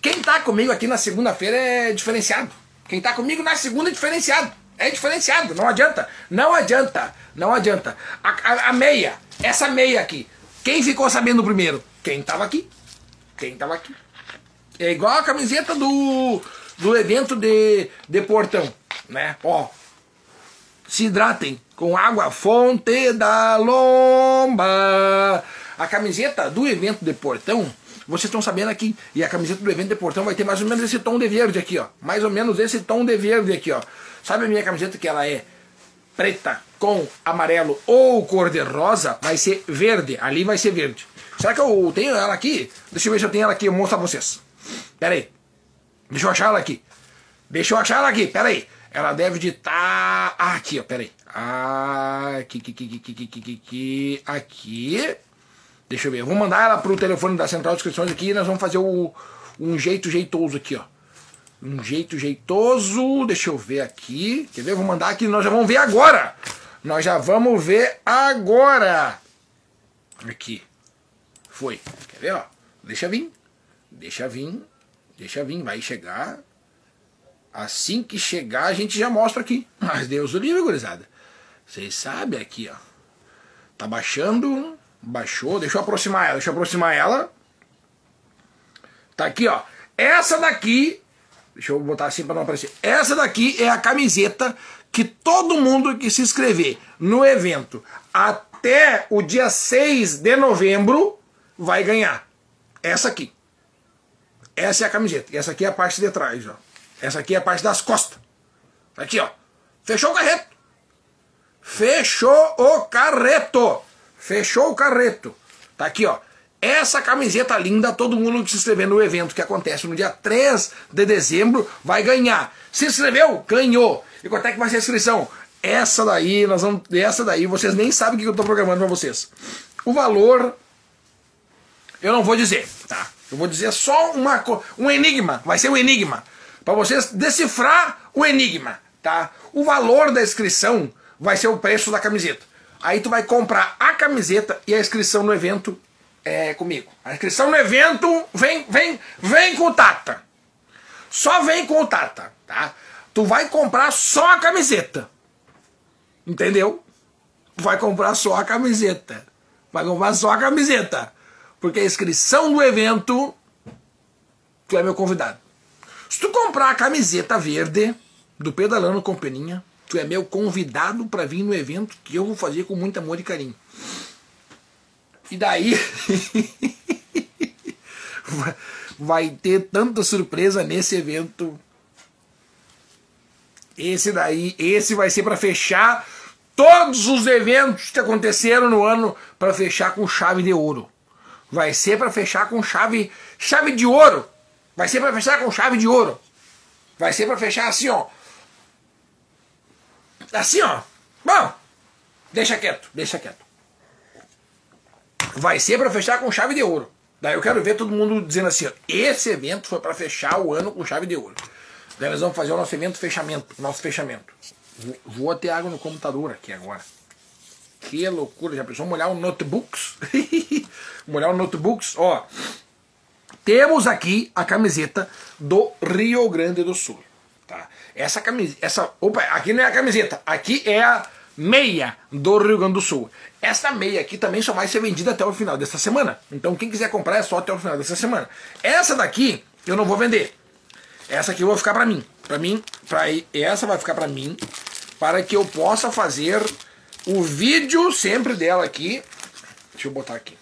A: Quem tá comigo aqui na segunda-feira é diferenciado. Quem tá comigo na segunda é diferenciado. É diferenciado, não adianta. Não adianta, não adianta. A, a, a, meia, essa meia aqui. Quem ficou sabendo primeiro? Quem tava aqui. Quem tava aqui. É igual a camiseta do, do evento de, de portão, né? Ó, se hidratem com água fonte da lomba. A camiseta do evento de portão vocês estão sabendo aqui, e a camiseta do evento de portão vai ter mais ou menos esse tom de verde aqui, ó. Mais ou menos esse tom de verde aqui, ó. Sabe a minha camiseta que ela é preta com amarelo ou cor de rosa? Vai ser verde, ali vai ser verde. Será que eu tenho ela aqui? Deixa eu ver se eu tenho ela aqui, eu mostro pra vocês. Pera aí. Deixa eu achar ela aqui. Deixa eu achar ela aqui, pera aí. Ela deve de estar. Tá... Ah, aqui, ó, pera aí. Aqui, aqui, aqui, aqui, aqui, aqui, aqui. Aqui. Deixa eu ver. Eu vou mandar ela pro telefone da central de inscrições aqui e nós vamos fazer o, um jeito jeitoso aqui, ó. Um jeito jeitoso. Deixa eu ver aqui. Quer ver? vou mandar aqui. Nós já vamos ver agora. Nós já vamos ver agora. Aqui. Foi. Quer ver, ó? Deixa vir. Deixa vir. Deixa vir. Vai chegar. Assim que chegar, a gente já mostra aqui. Mas Deus o livre, gurizada. Vocês sabem aqui, ó. Tá baixando. Baixou. Deixa eu aproximar ela. Deixa eu aproximar ela. Tá aqui, ó. Essa daqui. Deixa eu botar assim para não aparecer. Essa daqui é a camiseta que todo mundo que se inscrever no evento até o dia 6 de novembro vai ganhar. Essa aqui. Essa é a camiseta. E essa aqui é a parte de trás, ó. Essa aqui é a parte das costas. Aqui, ó. Fechou o carreto. Fechou o carreto. Fechou o carreto. Tá aqui, ó. Essa camiseta linda, todo mundo que se inscrever no evento que acontece no dia 3 de dezembro vai ganhar. Se inscreveu? Ganhou. E quanto é que vai ser a inscrição? Essa daí, nós vamos. Essa daí, vocês nem sabem o que eu estou programando para vocês. O valor. Eu não vou dizer, tá? Eu vou dizer só uma, um enigma. Vai ser um enigma para vocês decifrar o enigma, tá? O valor da inscrição vai ser o preço da camiseta. Aí tu vai comprar a camiseta e a inscrição no evento é comigo. A inscrição no evento vem, vem, vem com o Tata. Só vem com o Tata, tá? Tu vai comprar só a camiseta. Entendeu? Tu vai comprar só a camiseta. Vai comprar só a camiseta. Porque a inscrição do evento, tu é meu convidado. Se tu comprar a camiseta verde do Pedalando com Peninha, tu é meu convidado para vir no evento que eu vou fazer com muito amor e carinho. E daí vai ter tanta surpresa nesse evento. Esse daí, esse vai ser para fechar todos os eventos que aconteceram no ano para fechar com chave de ouro. Vai ser para fechar com chave chave de ouro. Vai ser para fechar com chave de ouro. Vai ser para fechar assim, ó. Assim, ó. Bom, deixa quieto, deixa quieto. Vai ser para fechar com chave de ouro. Daí eu quero ver todo mundo dizendo assim, ó, esse evento foi para fechar o ano com chave de ouro. Daí nós vamos fazer o nosso evento fechamento, nosso fechamento. Vou ter água no computador aqui agora. Que loucura, já pensou molhar o notebooks? molhar o notebooks, ó. Temos aqui a camiseta do Rio Grande do Sul. Essa camiseta, essa, opa, aqui não é a camiseta, aqui é a meia do Rio Grande do Sul. Essa meia aqui também só vai ser vendida até o final dessa semana. Então quem quiser comprar é só até o final dessa semana. Essa daqui eu não vou vender. Essa aqui eu vou ficar para mim. Para mim, para essa vai ficar para mim, para que eu possa fazer o vídeo sempre dela aqui. Deixa eu botar aqui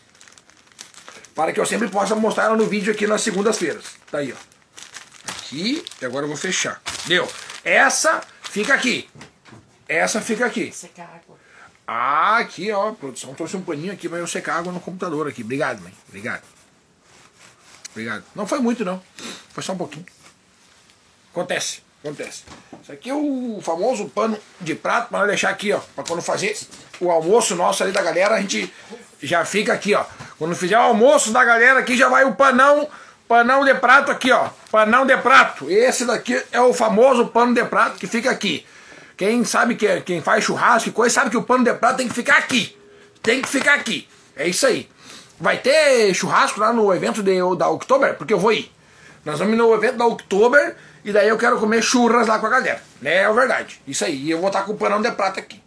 A: para que eu sempre possa mostrar ela no vídeo aqui nas segundas-feiras. Tá aí, ó. Aqui, e agora eu vou fechar. Deu. Essa fica aqui. Essa fica aqui. Secar água. Ah, aqui, ó. A produção trouxe um paninho aqui para eu secar água no computador aqui. Obrigado, mãe. Obrigado. Obrigado. Não foi muito, não. Foi só um pouquinho. Acontece. Acontece. Isso aqui é o famoso pano de prato para deixar aqui, ó. Para quando fazer o almoço nosso ali da galera, a gente já fica aqui, ó. Quando fizer o almoço da galera aqui, já vai o panão, panão de prato aqui, ó. Panão de prato. Esse daqui é o famoso pano de prato que fica aqui. Quem sabe que quem faz churrasco e coisa sabe que o pano de prato tem que ficar aqui. Tem que ficar aqui. É isso aí. Vai ter churrasco lá no evento de, da Oktober, porque eu vou ir. Nós vamos no evento da Oktober e daí eu quero comer churras lá com a galera. Né? É verdade. Isso aí. E eu vou estar com o panão de prata aqui.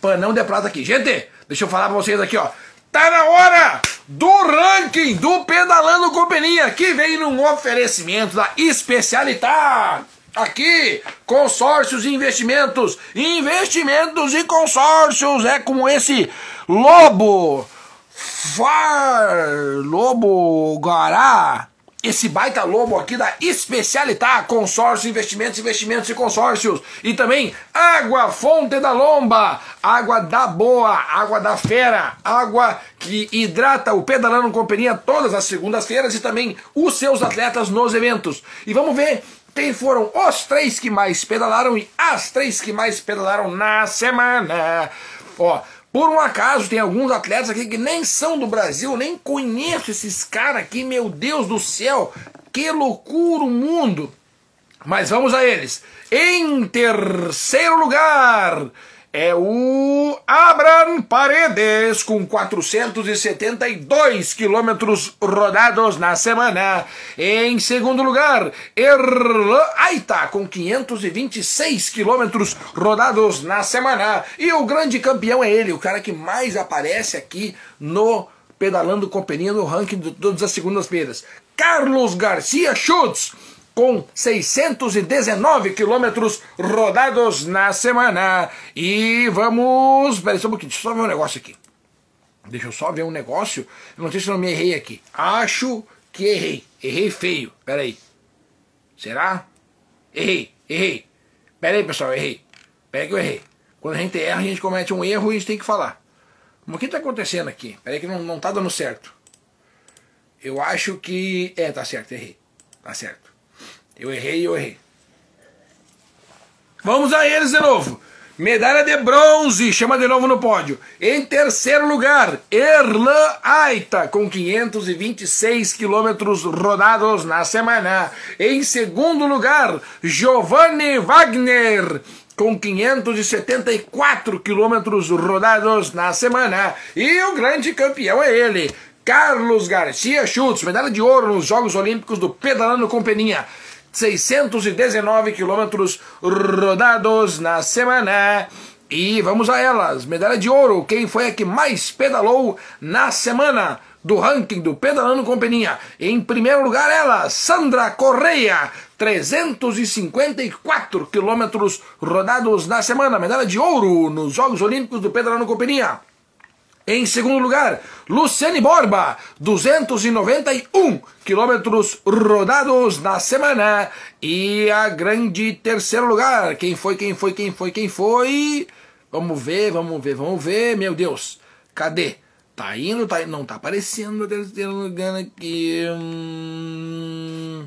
A: Panão de prata aqui. Gente, Deixa eu falar pra vocês aqui, ó. Tá na hora do ranking do Pedalando Companhia, que vem num oferecimento da Especialitar. Aqui, consórcios e investimentos. Investimentos e consórcios é como esse lobo Far Lobo Guará esse baita lobo aqui da Especialitá, consórcio, investimentos, investimentos e consórcios. E também água fonte da lomba, água da boa, água da fera, água que hidrata o Pedalando Companhia todas as segundas-feiras e também os seus atletas nos eventos. E vamos ver quem foram os três que mais pedalaram e as três que mais pedalaram na semana. Ó, por um acaso, tem alguns atletas aqui que nem são do Brasil, nem conheço esses caras aqui, meu Deus do céu, que loucura o mundo. Mas vamos a eles. Em terceiro lugar, é o Abram Paredes, com 472 quilômetros rodados na semana. Em segundo lugar, Erlan Aita, com 526 quilômetros rodados na semana. E o grande campeão é ele, o cara que mais aparece aqui no Pedalando Companhia no ranking de todas as segundas-feiras. Carlos Garcia Schutz com 619 quilômetros rodados na semana. E vamos. Peraí só um pouquinho, deixa eu só ver um negócio aqui. Deixa eu só ver um negócio. Eu não sei se eu não me errei aqui. Acho que errei. Errei feio. Peraí. Será? Errei, errei. Peraí, pessoal, errei. Peraí que eu errei. Quando a gente erra, a gente comete um erro e a gente tem que falar. Mas o que está acontecendo aqui? Peraí que não, não tá dando certo. Eu acho que. É, tá certo, errei. Tá certo. Eu errei, eu errei. Vamos a eles de novo. Medalha de bronze, chama de novo no pódio. Em terceiro lugar, Erlan Aita, com 526 quilômetros rodados na semana. Em segundo lugar, Giovanni Wagner, com 574 quilômetros rodados na semana. E o grande campeão é ele, Carlos Garcia Schultz, medalha de ouro nos Jogos Olímpicos do Pedalando com Peninha. 619 quilômetros rodados na semana. E vamos a elas. Medalha de ouro. Quem foi a que mais pedalou na semana? do ranking do Pedalando com Peninha. Em primeiro lugar, ela, Sandra Correia, 354 quilômetros rodados na semana. Medalha de ouro nos Jogos Olímpicos do Pedalando com Peninha. Em segundo lugar, Luciane Borba, 291 quilômetros rodados na semana. E a grande terceiro lugar, quem foi, quem foi, quem foi, quem foi? Vamos ver, vamos ver, vamos ver, meu Deus. Cadê? Tá indo, tá indo, não tá aparecendo o terceiro lugar aqui. Hum...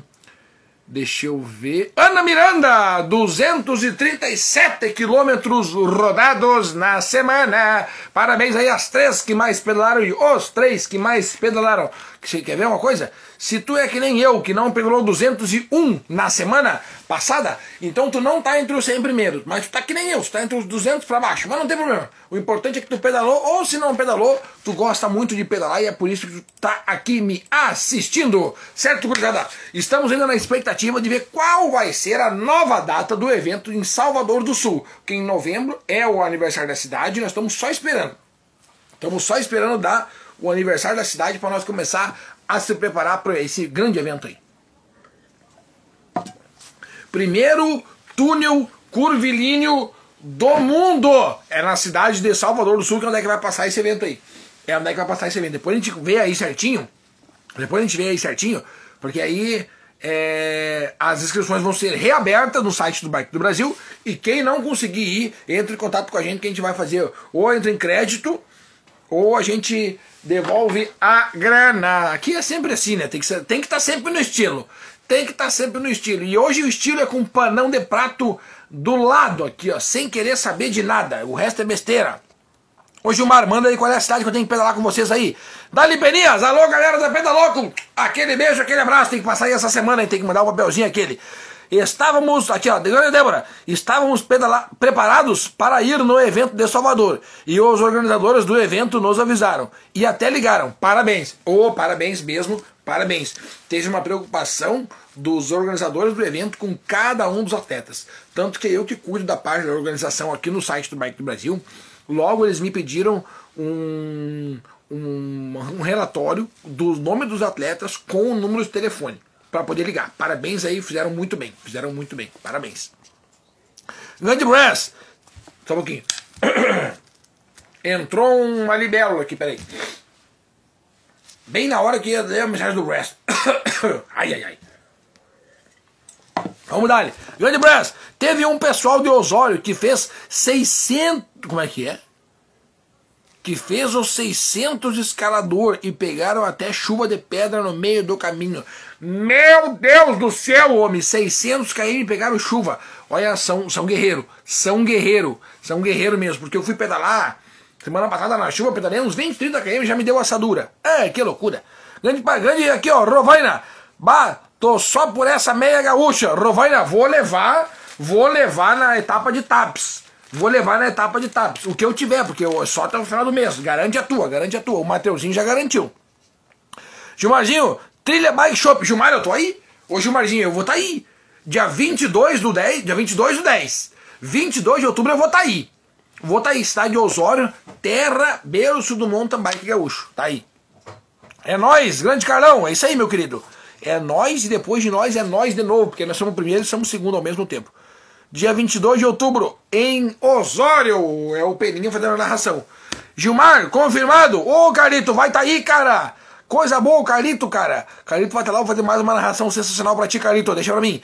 A: Deixa eu ver. Ana Miranda, 237 quilômetros rodados na semana. Parabéns aí às três que mais pedalaram e os três que mais pedalaram. Você quer ver uma coisa? Se tu é que nem eu, que não pedalou 201 na semana passada, então tu não tá entre os 100 primeiros. Mas tu tá que nem eu, tu tá entre os 200 para baixo. Mas não tem problema. O importante é que tu pedalou, ou se não pedalou, tu gosta muito de pedalar e é por isso que tu tá aqui me assistindo. Certo, gurizada? Estamos ainda na expectativa de ver qual vai ser a nova data do evento em Salvador do Sul. Que em novembro é o aniversário da cidade nós estamos só esperando. Estamos só esperando dar o aniversário da cidade para nós começar a se preparar para esse grande evento aí. Primeiro túnel curvilíneo do mundo é na cidade de Salvador do Sul, que é onde é que vai passar esse evento aí. É onde é que vai passar esse evento. Depois a gente vê aí certinho. Depois a gente vê aí certinho, porque aí é, as inscrições vão ser reabertas no site do Bike do Brasil. E quem não conseguir ir, entre em contato com a gente que a gente vai fazer ou entra em crédito ou a gente devolve a grana. Aqui é sempre assim, né? Tem que estar tem que tá sempre no estilo. Tem que estar tá sempre no estilo. E hoje o estilo é com panão de prato do lado aqui, ó, sem querer saber de nada. O resto é besteira. Hoje o Mar, manda aí qual é a cidade que eu tenho que pedalar com vocês aí. Dali Penias, alô galera da Pedaloco, aquele beijo, aquele abraço, tem que passar aí essa semana, e tem que mandar o um papelzinho aquele. Estávamos, aqui ó, Débora, estávamos preparados para ir no evento de Salvador. E os organizadores do evento nos avisaram. E até ligaram. Parabéns. Oh, parabéns mesmo, parabéns. Teve uma preocupação dos organizadores do evento com cada um dos atletas. Tanto que eu que cuido da parte da organização aqui no site do Bike do Brasil, logo eles me pediram um, um, um relatório do nome dos atletas com o número de telefone para poder ligar. Parabéns aí, fizeram muito bem. Fizeram muito bem. Parabéns. Grande Brass. Só um pouquinho. Entrou uma libélula aqui, peraí. Bem na hora que ia ler a mensagem do Brass. ai, ai, ai. Vamos dar. Grande Brass, teve um pessoal de Osório que fez 600. Como é que é? Que fez os 600 escalador e pegaram até chuva de pedra no meio do caminho. Meu Deus do céu, homem! 600 km e pegaram chuva. Olha, são, são guerreiro. São guerreiro. São guerreiro mesmo. Porque eu fui pedalar semana passada na chuva, pedalei uns 20, 30 km já me deu assadura. É, que loucura. Grande, grande aqui, ó, Rovaina. Bah, tô só por essa meia gaúcha. Rovaina, vou levar, vou levar na etapa de TAPS. Vou levar na etapa de TAPS. O que eu tiver, porque eu, só até o final do mês. Garante a tua, garante a tua. O Mateuzinho já garantiu. Gilmarzinho, Trilha Bike Shop. Gilmar, eu tô aí? Ô Gilmarzinho, eu vou tá aí. Dia 22 do 10, dia 22 do 10. 22 de outubro eu vou tá aí. Vou tá aí, de Osório, terra, berço do mountain bike gaúcho. Tá aí. É nós, grande Carlão. É isso aí, meu querido. É nós e depois de nós é nós de novo, porque nós somos o primeiro e somos o segundo ao mesmo tempo. Dia 22 de outubro, em Osório. É o Peninha fazendo a narração. Gilmar, confirmado? Ô, Carlito, vai tá aí, cara. Coisa boa, Carlito, cara. Carlito vai estar lá, vou fazer mais uma narração sensacional pra ti, Carlito. Deixa pra mim.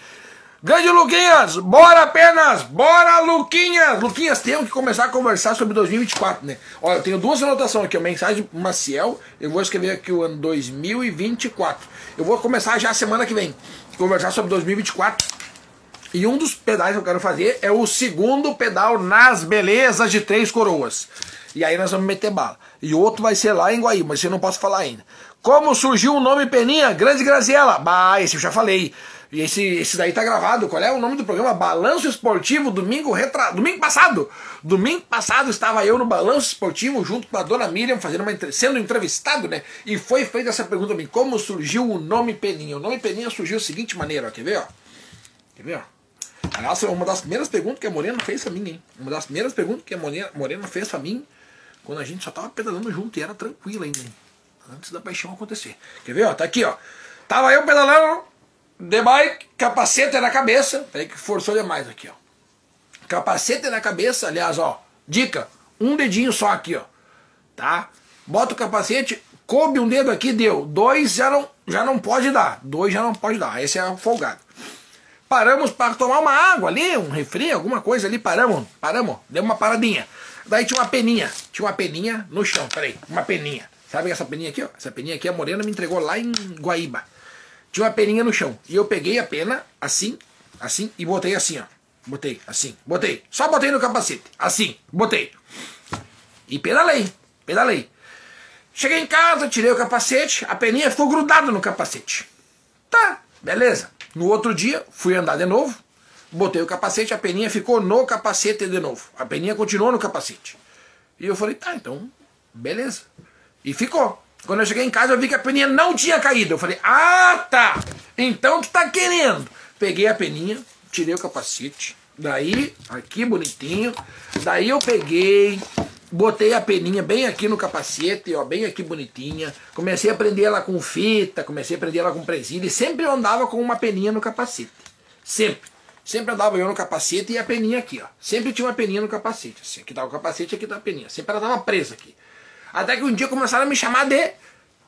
A: Grande Luquinhas, bora apenas, bora Luquinhas! Luquinhas, temos que começar a conversar sobre 2024, né? Olha, eu tenho duas anotações aqui, a mensagem Maciel, eu vou escrever aqui o ano 2024. Eu vou começar já semana que vem, conversar sobre 2024. E um dos pedais que eu quero fazer é o segundo pedal nas belezas de Três Coroas. E aí nós vamos meter bala. E outro vai ser lá em Guaíba, mas eu não posso falar ainda. Como surgiu o nome Peninha? Grande Graziela. Bah, esse eu já falei. E esse, esse daí tá gravado. Qual é o nome do programa? Balanço Esportivo, domingo retra... domingo passado. Domingo passado estava eu no Balanço Esportivo junto com a dona Miriam fazendo uma sendo entrevistado, né? E foi feita essa pergunta a mim, como surgiu o nome Peninha? O nome Peninha surgiu da seguinte maneira, ó, quer ver, ó? Quer ver, ó? Aliás, uma das primeiras perguntas que a Morena fez pra mim, hein? Uma das primeiras perguntas que a Morena, Morena fez pra mim quando a gente só tava pedalando junto e era tranquilo ainda, hein? Antes da paixão acontecer. Quer ver, ó? Tá aqui, ó. Tava eu pedalando de bike, capacete na cabeça. Peraí que forçou demais aqui, ó. Capacete na cabeça, aliás, ó. Dica, um dedinho só aqui, ó. Tá? Bota o capacete, coube um dedo aqui, deu. Dois já não, já não pode dar. Dois já não pode dar. Esse é folgado. Paramos para tomar uma água ali, um refri, alguma coisa ali. Paramos, paramos, deu uma paradinha. Daí tinha uma peninha, tinha uma peninha no chão, peraí, uma peninha. Sabe essa peninha aqui, ó? Essa peninha aqui a Morena me entregou lá em Guaíba. Tinha uma peninha no chão. E eu peguei a pena, assim, assim, e botei assim, ó. Botei, assim, botei. Só botei no capacete. Assim, botei. E pedalei, pedalei. Cheguei em casa, tirei o capacete, a peninha ficou grudada no capacete. Tá, beleza. No outro dia, fui andar de novo, botei o capacete, a peninha ficou no capacete de novo. A peninha continuou no capacete. E eu falei, tá, então, beleza. E ficou. Quando eu cheguei em casa, eu vi que a peninha não tinha caído. Eu falei, ah, tá. Então tu tá querendo. Peguei a peninha, tirei o capacete. Daí, aqui bonitinho. Daí eu peguei, botei a peninha bem aqui no capacete, ó, bem aqui bonitinha. Comecei a prender ela com fita, comecei a prender ela com presilha. E sempre eu andava com uma peninha no capacete. Sempre. Sempre andava eu no capacete e a peninha aqui, ó. Sempre tinha uma peninha no capacete. Assim, aqui tá o capacete, aqui tá a peninha. Sempre ela tava presa aqui. Até que um dia começaram a me chamar de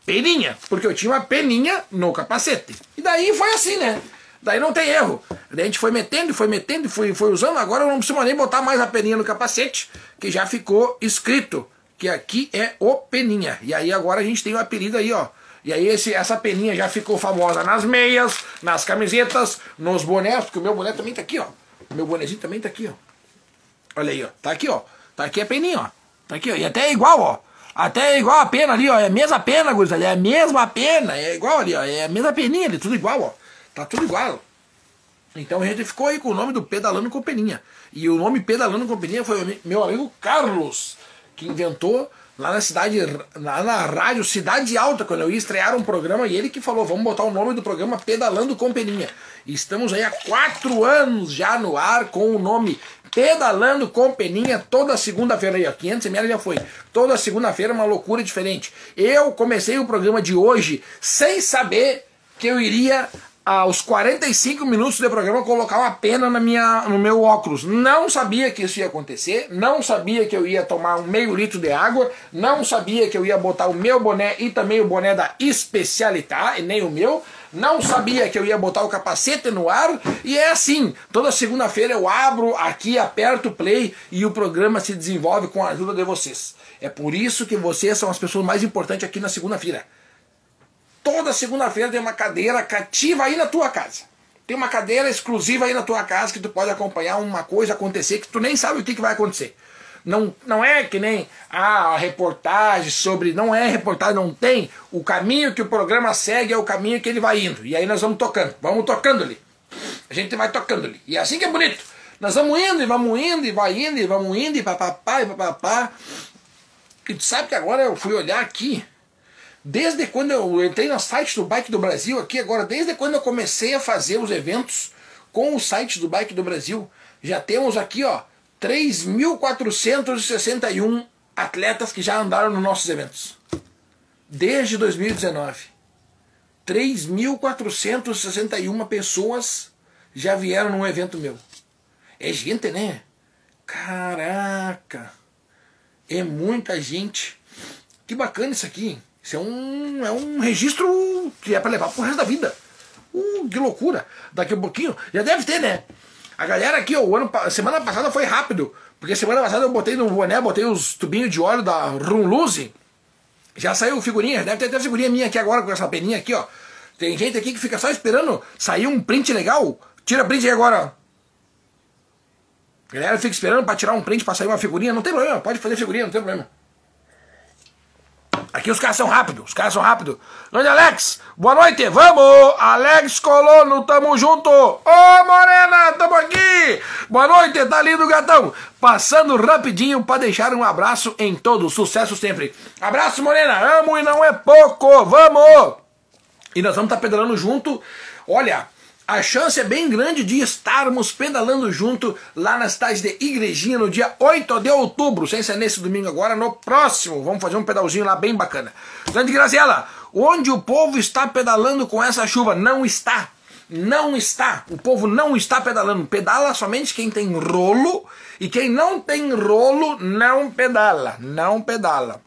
A: peninha, porque eu tinha uma peninha no capacete. E daí foi assim, né? Daí não tem erro. Daí a gente foi metendo, foi metendo, foi, foi usando. Agora eu não preciso nem botar mais a peninha no capacete, que já ficou escrito que aqui é o peninha. E aí agora a gente tem o apelido aí, ó. E aí esse, essa peninha já ficou famosa nas meias, nas camisetas, nos bonés, porque o meu boné também tá aqui, ó. Meu bonezinho também tá aqui, ó. Olha aí, ó. Tá aqui, ó. Tá aqui a peninha, ó. Tá aqui, ó. E até é igual, ó. Até é igual a pena ali, ó. É a mesma pena, gurizada. É a mesma pena. É igual ali, ó. É a mesma peninha ali, tudo igual, ó. Tá tudo igual. Então a gente ficou aí com o nome do Pedalando com Peninha. E o nome Pedalando com Peninha foi meu amigo Carlos, que inventou lá na cidade, lá na rádio Cidade Alta, quando eu ia estrear um programa, e ele que falou, vamos botar o nome do programa Pedalando com Peninha. Estamos aí há quatro anos já no ar com o nome pedalando com peninha toda segunda-feira aí, ó. 500 ml já foi. Toda segunda-feira uma loucura diferente. Eu comecei o programa de hoje sem saber que eu iria aos 45 minutos do programa, colocar uma pena na minha, no meu óculos. Não sabia que isso ia acontecer, não sabia que eu ia tomar um meio litro de água, não sabia que eu ia botar o meu boné e também o boné da Especialità, e nem o meu, não sabia que eu ia botar o capacete no ar, e é assim, toda segunda-feira eu abro aqui, aperto o play e o programa se desenvolve com a ajuda de vocês. É por isso que vocês são as pessoas mais importantes aqui na segunda-feira. Toda segunda-feira tem uma cadeira cativa aí na tua casa. Tem uma cadeira exclusiva aí na tua casa que tu pode acompanhar uma coisa acontecer que tu nem sabe o que, que vai acontecer. Não, não é que nem ah, a reportagem sobre. Não é reportagem, não tem. O caminho que o programa segue é o caminho que ele vai indo. E aí nós vamos tocando. Vamos tocando ali. A gente vai tocando ali. E é assim que é bonito. Nós vamos indo e vamos indo e vai indo e vamos indo e papapá e papapá. E tu sabe que agora eu fui olhar aqui. Desde quando eu entrei no site do Bike do Brasil aqui agora, desde quando eu comecei a fazer os eventos com o site do Bike do Brasil, já temos aqui, ó, 3.461 atletas que já andaram nos nossos eventos. Desde 2019. 3.461 pessoas já vieram num evento meu. É gente, né? Caraca! É muita gente. Que bacana isso aqui. Isso é um, é um registro que é para levar pro resto da vida. Uh, que loucura. Daqui a um pouquinho, já deve ter, né? A galera aqui, o ano, semana passada foi rápido. Porque semana passada eu botei no boné, botei os tubinhos de óleo da Runluze. Já saiu figurinha, deve ter até figurinha minha aqui agora com essa peninha aqui, ó. Tem gente aqui que fica só esperando sair um print legal. Tira print aí agora. A galera fica esperando pra tirar um print pra sair uma figurinha. Não tem problema, pode fazer figurinha, não tem problema. Aqui os caras são rápidos, os caras são rápidos. Grande Alex, boa noite, vamos! Alex Colono, tamo junto! Ô Morena, tamo aqui! Boa noite, tá lindo gatão! Passando rapidinho para deixar um abraço em todos, sucesso sempre. Abraço Morena, amo e não é pouco, vamos! E nós vamos estar tá pedalando junto. Olha, a chance é bem grande de estarmos pedalando junto lá na cidade de Igrejinha no dia 8 de outubro, sem ser nesse domingo agora, no próximo. Vamos fazer um pedalzinho lá bem bacana. Grande Graziela, onde o povo está pedalando com essa chuva? Não está. Não está. O povo não está pedalando. Pedala somente quem tem rolo e quem não tem rolo não pedala. Não pedala.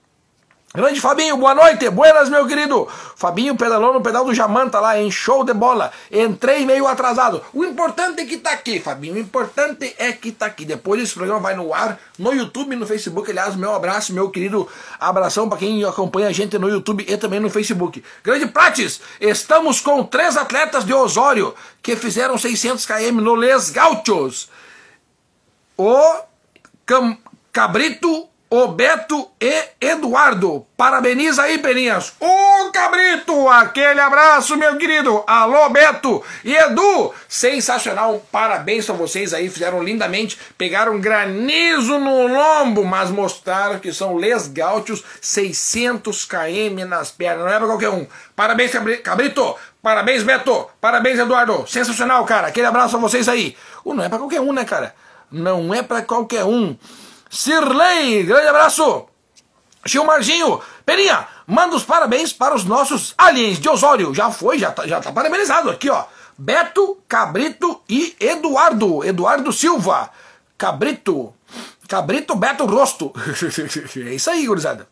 A: Grande Fabinho, boa noite, buenas meu querido. Fabinho pedalou no pedal do Jamanta lá em show de bola. Entrei meio atrasado. O importante é que tá aqui, Fabinho. O importante é que tá aqui. Depois esse programa vai no ar no YouTube e no Facebook. Aliás, meu abraço, meu querido abração para quem acompanha a gente no YouTube e também no Facebook. Grande Prates, estamos com três atletas de Osório que fizeram 600 km no Les Gauchos. O Cam Cabrito o Beto e Eduardo. Parabeniza aí, Peninhas. Ô, Cabrito, aquele abraço, meu querido. Alô, Beto e Edu. Sensacional, parabéns pra vocês aí, fizeram lindamente. Pegaram granizo no lombo, mas mostraram que são les gaúchos 600 km nas pernas. Não é pra qualquer um. Parabéns, Cabrito. Parabéns, Beto. Parabéns, Eduardo. Sensacional, cara. Aquele abraço a vocês aí. Não é pra qualquer um, né, cara? Não é pra qualquer um. Sirley, grande abraço. Gilmarzinho, Peninha, manda os parabéns para os nossos aliens de Osório. Já foi, já tá, já tá parabenizado aqui, ó. Beto, Cabrito e Eduardo. Eduardo Silva. Cabrito. Cabrito Beto Rosto. é isso aí, gurizada.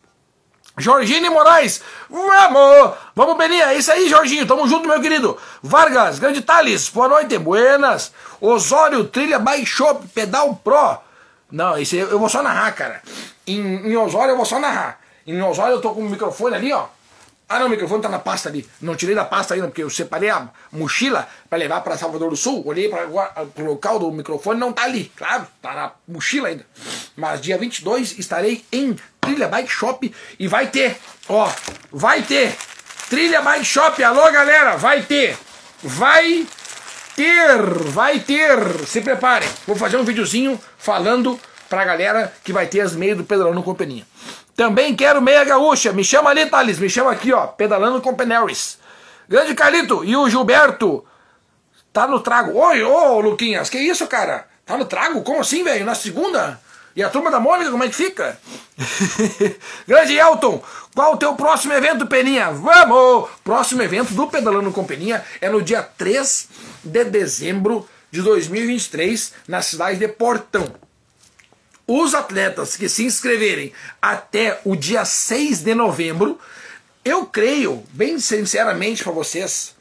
A: Jorginho Moraes, vamos! Vamos, Beninha, é isso aí, Jorginho, tamo junto, meu querido. Vargas, Grande Thales, boa noite, buenas. Osório, Trilha Baixou, Pedal Pro. Não, esse eu, vou só narrar, cara. Em, em Osório eu vou só narrar. Em Osório eu tô com o microfone ali, ó. Ah, não, o microfone tá na pasta ali. Não tirei da pasta ainda, porque eu separei a mochila para levar para Salvador do Sul. Olhei para o local do microfone, não tá ali. Claro, tá na mochila ainda. Mas dia 22 estarei em Trilha Bike Shop e vai ter, ó, vai ter. Trilha Bike Shop, alô galera, vai ter. Vai ter, vai ter. Se preparem. Vou fazer um videozinho falando pra galera que vai ter as meias do Pedalando com Peninha. Também quero meia gaúcha. Me chama ali, Thales. Me chama aqui, ó. Pedalando com Peneris. Grande Carlito. E o Gilberto. Tá no trago. Oi, ô, Luquinhas. Que isso, cara? Tá no trago? Como assim, velho? Na segunda? E a turma da Mônica, como é que fica? Grande Elton, qual o teu próximo evento, Peninha? Vamos! Próximo evento do Pedalando com Peninha é no dia 3 de dezembro de 2023, na cidade de Portão. Os atletas que se inscreverem até o dia 6 de novembro, eu creio, bem sinceramente para vocês,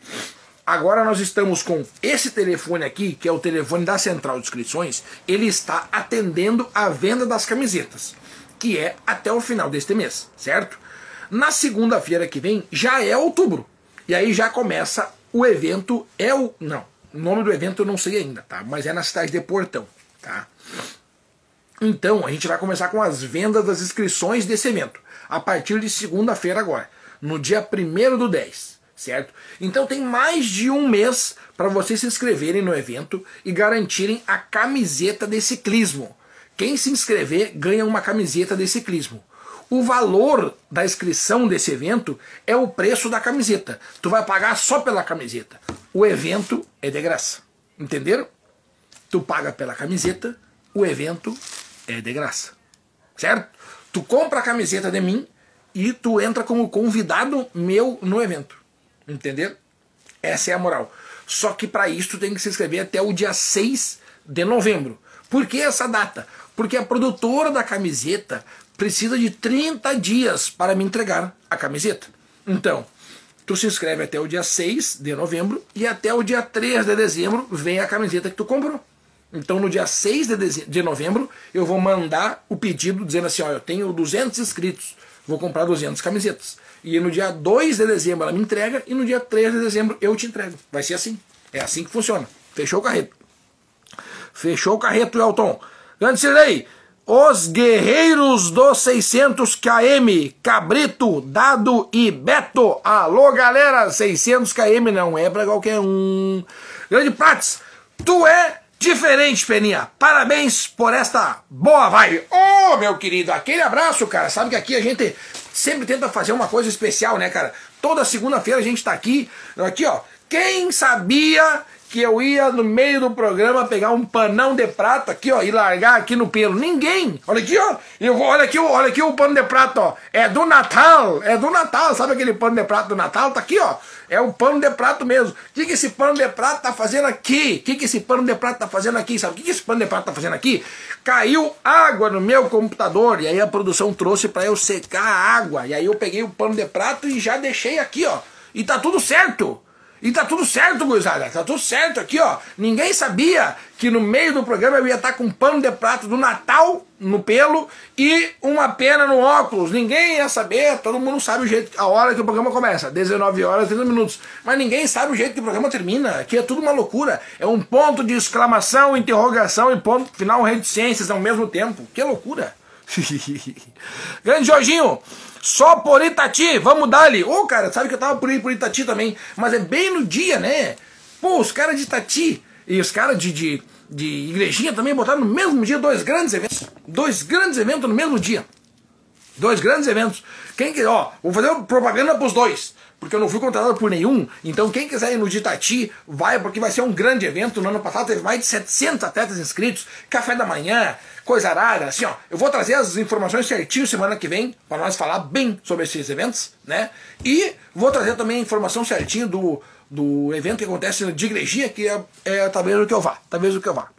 A: Agora nós estamos com esse telefone aqui, que é o telefone da central de inscrições, ele está atendendo a venda das camisetas, que é até o final deste mês, certo? Na segunda-feira que vem já é outubro. E aí já começa o evento, é o. Não, o nome do evento eu não sei ainda, tá? Mas é na cidade de Portão, tá? Então, a gente vai começar com as vendas das inscrições desse evento, a partir de segunda-feira agora, no dia 1 do 10 certo? Então tem mais de um mês para vocês se inscreverem no evento e garantirem a camiseta de ciclismo. Quem se inscrever ganha uma camiseta de ciclismo. O valor da inscrição desse evento é o preço da camiseta. Tu vai pagar só pela camiseta. O evento é de graça. Entenderam? Tu paga pela camiseta, o evento é de graça. Certo? Tu compra a camiseta de mim e tu entra como convidado meu no evento. Entendeu? Essa é a moral. Só que para isso tem que se inscrever até o dia 6 de novembro. Por que essa data? Porque a produtora da camiseta precisa de 30 dias para me entregar a camiseta. Então, tu se inscreve até o dia 6 de novembro e até o dia 3 de dezembro vem a camiseta que tu comprou. Então, no dia 6 de, de novembro, eu vou mandar o pedido dizendo assim: ó, eu tenho 200 inscritos, vou comprar 200 camisetas. E no dia 2 de dezembro ela me entrega e no dia 3 de dezembro eu te entrego. Vai ser assim. É assim que funciona. Fechou o carreto. Fechou o carreto, Elton. Grande Cirlei. Os Guerreiros dos 600 km, Cabrito, Dado e Beto. Alô, galera, 600 km não é para qualquer um. Grande Prats, tu é diferente, Peninha. Parabéns por esta boa vibe. Ô, oh, meu querido, aquele abraço, cara. Sabe que aqui a gente sempre tenta fazer uma coisa especial, né, cara? Toda segunda-feira a gente tá aqui, aqui, ó. Quem sabia que eu ia no meio do programa pegar um panão de prata aqui, ó, e largar aqui no pelo. Ninguém. Olha aqui, ó. Eu vou, olha aqui, olha aqui o pano de prata, ó. É do Natal, é do Natal. Sabe aquele pano de prata do Natal? Tá aqui, ó. É o pano de prato mesmo. O que, que esse pano de prato tá fazendo aqui? O que, que esse pano de prato tá fazendo aqui? Sabe o que, que esse pano de prato tá fazendo aqui? Caiu água no meu computador e aí a produção trouxe para eu secar a água. E aí eu peguei o pano de prato e já deixei aqui, ó. E tá tudo certo. E tá tudo certo, gurizada. Tá tudo certo aqui, ó. Ninguém sabia que no meio do programa eu ia estar tá com um pano de prato do Natal no pelo e uma pena no óculos. Ninguém ia saber, todo mundo sabe o jeito, a hora que o programa começa. 19 horas, 30 minutos. Mas ninguém sabe o jeito que o programa termina. Aqui é tudo uma loucura. É um ponto de exclamação, interrogação e ponto final reticências ao mesmo tempo. Que loucura. Grande Jorginho, só por Itati, vamos dar-lhe. Ô, oh, cara, sabe que eu tava por por Itati também, mas é bem no dia, né? Pô, os caras de Itati e os caras de, de, de igrejinha também botaram no mesmo dia dois grandes eventos. Dois grandes eventos no mesmo dia. Dois grandes eventos. Quem que, ó, vou fazer propaganda pros dois porque eu não fui contratado por nenhum. Então, quem quiser ir no Ditati, vai, porque vai ser um grande evento. No ano passado teve mais de 700 atletas inscritos, café da manhã, coisa rara. Assim, ó, eu vou trazer as informações certinho semana que vem, para nós falar bem sobre esses eventos, né? E vou trazer também a informação certinho do, do evento que acontece de igrejinha, que é, é talvez o que eu vá. Talvez o que eu vá.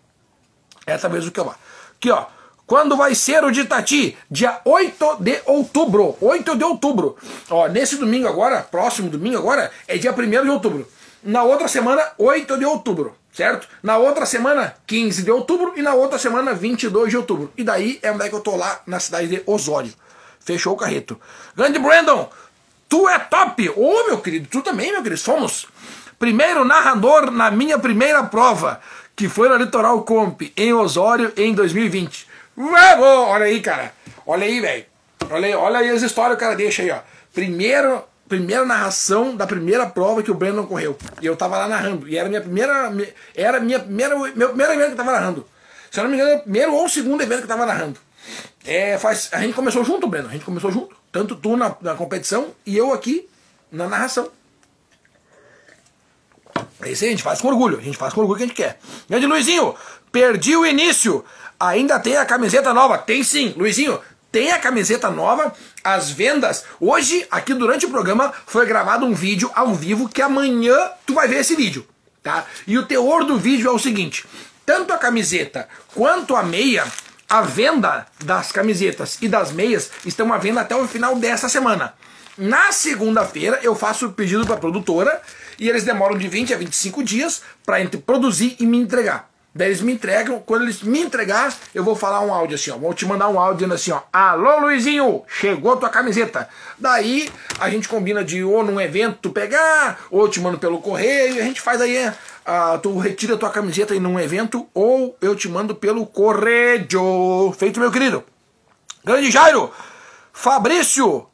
A: É talvez o que eu vá. Aqui, ó. Quando vai ser o de Itati? Dia 8 de outubro. 8 de outubro. Ó, nesse domingo agora, próximo domingo agora, é dia 1 de outubro. Na outra semana, 8 de outubro, certo? Na outra semana, 15 de outubro. E na outra semana, 22 de outubro. E daí é onde é que eu tô lá na cidade de Osório. Fechou o carreto. Grande Brandon, tu é top! Ô, oh, meu querido, tu também, meu querido. Somos primeiro narrador na minha primeira prova, que foi na Litoral Comp, em Osório, em 2020. Olha aí, cara. Olha aí, velho. Olha aí, olha aí as histórias que o cara deixa aí, ó. Primeiro, primeira narração da primeira prova que o Brandon correu. E eu tava lá narrando. E era minha primeira. Era minha primeira, meu primeiro evento que eu tava narrando. Se eu não me engano, era o primeiro ou o segundo evento que eu tava narrando. É, faz, a gente começou junto, Brandon. A gente começou junto. Tanto tu na, na competição e eu aqui na narração. É isso aí, a gente faz com orgulho. A gente faz com orgulho que a gente quer. Grande Luizinho, perdi o início. Ainda tem a camiseta nova? Tem sim. Luizinho, tem a camiseta nova, as vendas. Hoje, aqui durante o programa, foi gravado um vídeo ao vivo que amanhã tu vai ver esse vídeo, tá? E o teor do vídeo é o seguinte: tanto a camiseta quanto a meia, a venda das camisetas e das meias estão à venda até o final desta semana. Na segunda-feira eu faço o pedido para a produtora e eles demoram de 20 a 25 dias para produzir e me entregar. Daí eles me entregam, quando eles me entregar, eu vou falar um áudio assim, ó. Vou te mandar um áudio dizendo assim, ó. Alô Luizinho, chegou tua camiseta. Daí a gente combina de ou num evento tu pegar, ou te mando pelo correio, a gente faz aí, uh, tu retira tua camiseta aí num evento, ou eu te mando pelo correio. Feito, meu querido. Grande Jairo, Fabrício,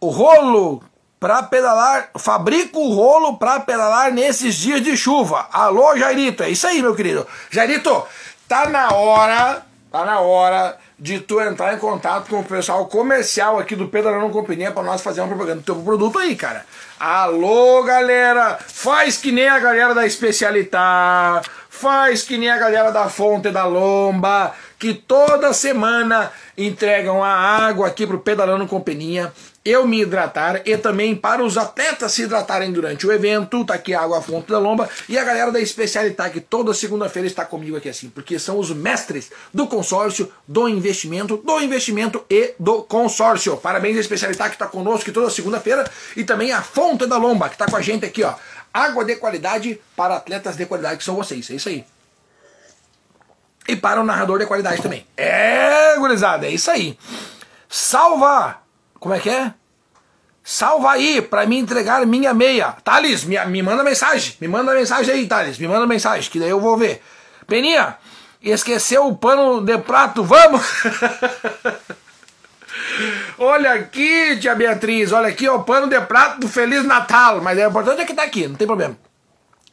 A: o rolo para pedalar, fabrico o rolo para pedalar nesses dias de chuva. Alô, Jairito, é isso aí, meu querido. Jairito, tá na hora, tá na hora de tu entrar em contato com o pessoal comercial aqui do Pedalando Companhia para nós fazer uma propaganda do teu produto aí, cara. Alô, galera, faz que nem a galera da Especialitar, faz que nem a galera da Fonte da Lomba, que toda semana entregam a água aqui pro Pedalando Companhia eu me hidratar e também para os atletas se hidratarem durante o evento. Tá aqui a água fonte da lomba e a galera da Especialidade que toda segunda-feira está comigo aqui assim, porque são os mestres do consórcio, do investimento, do investimento e do consórcio. Parabéns à Especialidade que está conosco aqui toda segunda-feira e também a Fonte da Lomba que está com a gente aqui, ó. Água de qualidade para atletas de qualidade que são vocês. É isso aí. E para o narrador de qualidade também. É, gurizada, é isso aí. Salva como é que é? Salva aí para me entregar minha meia. Thales, me, me manda mensagem. Me manda mensagem aí, Thales. Me manda mensagem, que daí eu vou ver. Peninha, esqueceu o pano de prato, vamos? olha aqui, tia Beatriz, olha aqui, o pano de prato do Feliz Natal. Mas é importante é que tá aqui, não tem problema.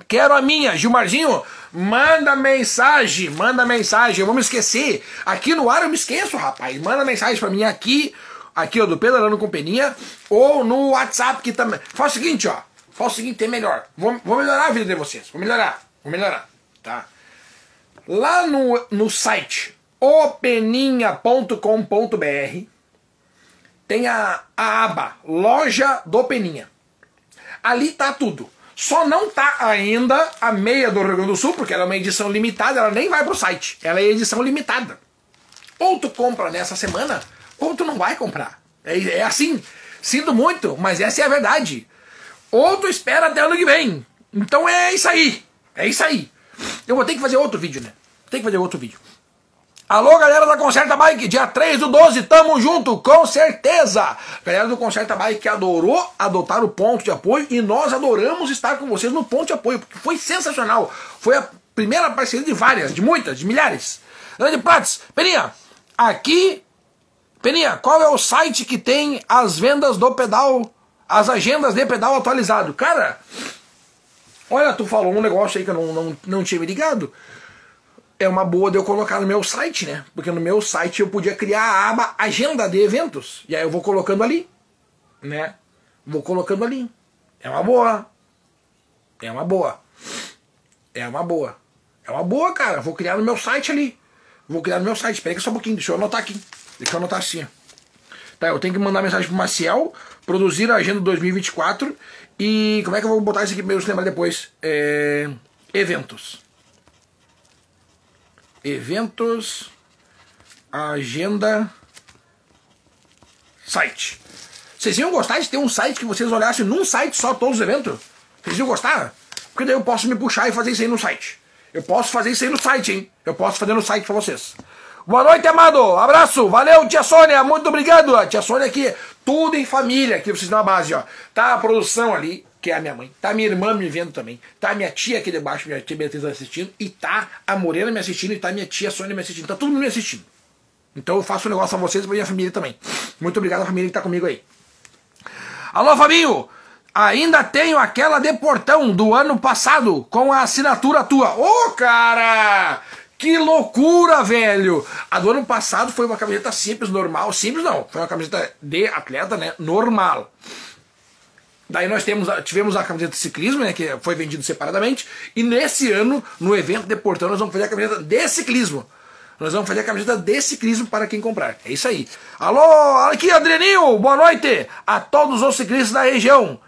A: Quero a minha, Gilmarzinho, manda mensagem, manda mensagem. Eu vou me esquecer. Aqui no ar eu me esqueço, rapaz. Manda mensagem para mim aqui aqui ó, do Pedalando com Peninha, ou no WhatsApp que também. Faz o seguinte, ó. Faz o seguinte, tem melhor. Vou, vou melhorar a vida de vocês. Vou melhorar. Vou melhorar. Tá? Lá no, no site openinha.com.br tem a, a aba Loja do Peninha. Ali tá tudo. Só não tá ainda a meia do Rio Grande do Sul, porque ela é uma edição limitada, ela nem vai pro site. Ela é edição limitada. Ou tu compra nessa semana, ou tu não vai comprar. É, é assim. Sinto muito, mas essa é a verdade. Ou tu espera até ano que vem. Então é isso aí. É isso aí. Eu vou ter que fazer outro vídeo, né? Tem que fazer outro vídeo. Alô, galera da Concerta Bike, dia 3 do 12, tamo junto, com certeza! Galera do Concerta Bike que adorou adotar o ponto de apoio e nós adoramos estar com vocês no ponto de apoio, porque foi sensacional. Foi a primeira parceria de várias, de muitas, de milhares. Grande Prates, Peninha, aqui Peninha, qual é o site que tem as vendas do pedal, as agendas de pedal atualizado? Cara, olha, tu falou um negócio aí que eu não, não, não tinha me ligado. É uma boa de eu colocar no meu site, né? Porque no meu site eu podia criar a aba Agenda de Eventos. E aí eu vou colocando ali, né? Vou colocando ali. É uma boa. É uma boa. É uma boa. É uma boa, cara. Vou criar no meu site ali. Vou criar no meu site. Espera só um pouquinho, deixa eu anotar aqui. Deixa eu anotar assim. Tá, eu tenho que mandar mensagem pro Maciel, produzir a agenda 2024 e como é que eu vou botar isso aqui eu lembrar depois? É, eventos. Eventos, agenda, site. Vocês iam gostar de ter um site que vocês olhassem num site só todos os eventos? Vocês iam gostar? Porque daí eu posso me puxar e fazer isso aí no site. Eu posso fazer isso aí no site, hein? Eu posso fazer no site pra vocês. Boa noite, amado. Abraço. Valeu, tia Sônia. Muito obrigado. Tia Sônia aqui, tudo em família, aqui vocês na base, ó. Tá a produção ali, que é a minha mãe. Tá minha irmã me vendo também. Tá minha tia aqui debaixo, minha tia Beatriz assistindo. E tá a Morena me assistindo. E tá minha tia Sônia me assistindo. Tá todo mundo me assistindo. Então eu faço um negócio a vocês e pra minha família também. Muito obrigado à família que tá comigo aí. Alô, Fabinho. Ainda tenho aquela de portão do ano passado com a assinatura tua. Ô, oh, cara! Que loucura, velho! A do ano passado foi uma camiseta simples, normal. Simples não, foi uma camiseta de atleta, né? Normal. Daí nós temos, tivemos a camiseta de ciclismo, né, que foi vendido separadamente, e nesse ano, no evento de Portão, nós vamos fazer a camiseta de ciclismo. Nós vamos fazer a camiseta de ciclismo para quem comprar. É isso aí. Alô, aqui Adrianinho, boa noite a todos os ciclistas da região.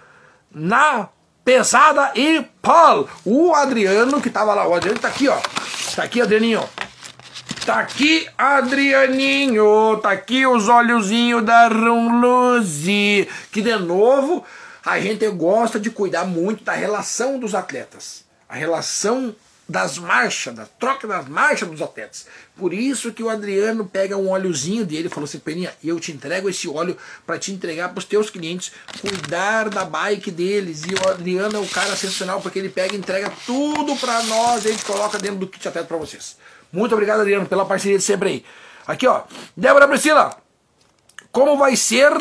A: Na pesada e Paul. O Adriano que tava lá, o Adriano tá aqui, ó. Tá aqui, Adrianinho. Tá aqui, Adrianinho. Tá aqui os olhozinhos da Rumluzi. Que de novo a gente gosta de cuidar muito da relação dos atletas. A relação das marchas, da troca das marchas dos atletas. Por isso que o Adriano pega um óleozinho dele e falou assim, Peninha, eu te entrego esse óleo para te entregar para os teus clientes, cuidar da bike deles. E o Adriano é o cara sensacional porque ele pega e entrega tudo para nós, e gente coloca dentro do kit atleta para vocês. Muito obrigado, Adriano, pela parceria de sempre aí. Aqui, ó, Débora Priscila, como vai ser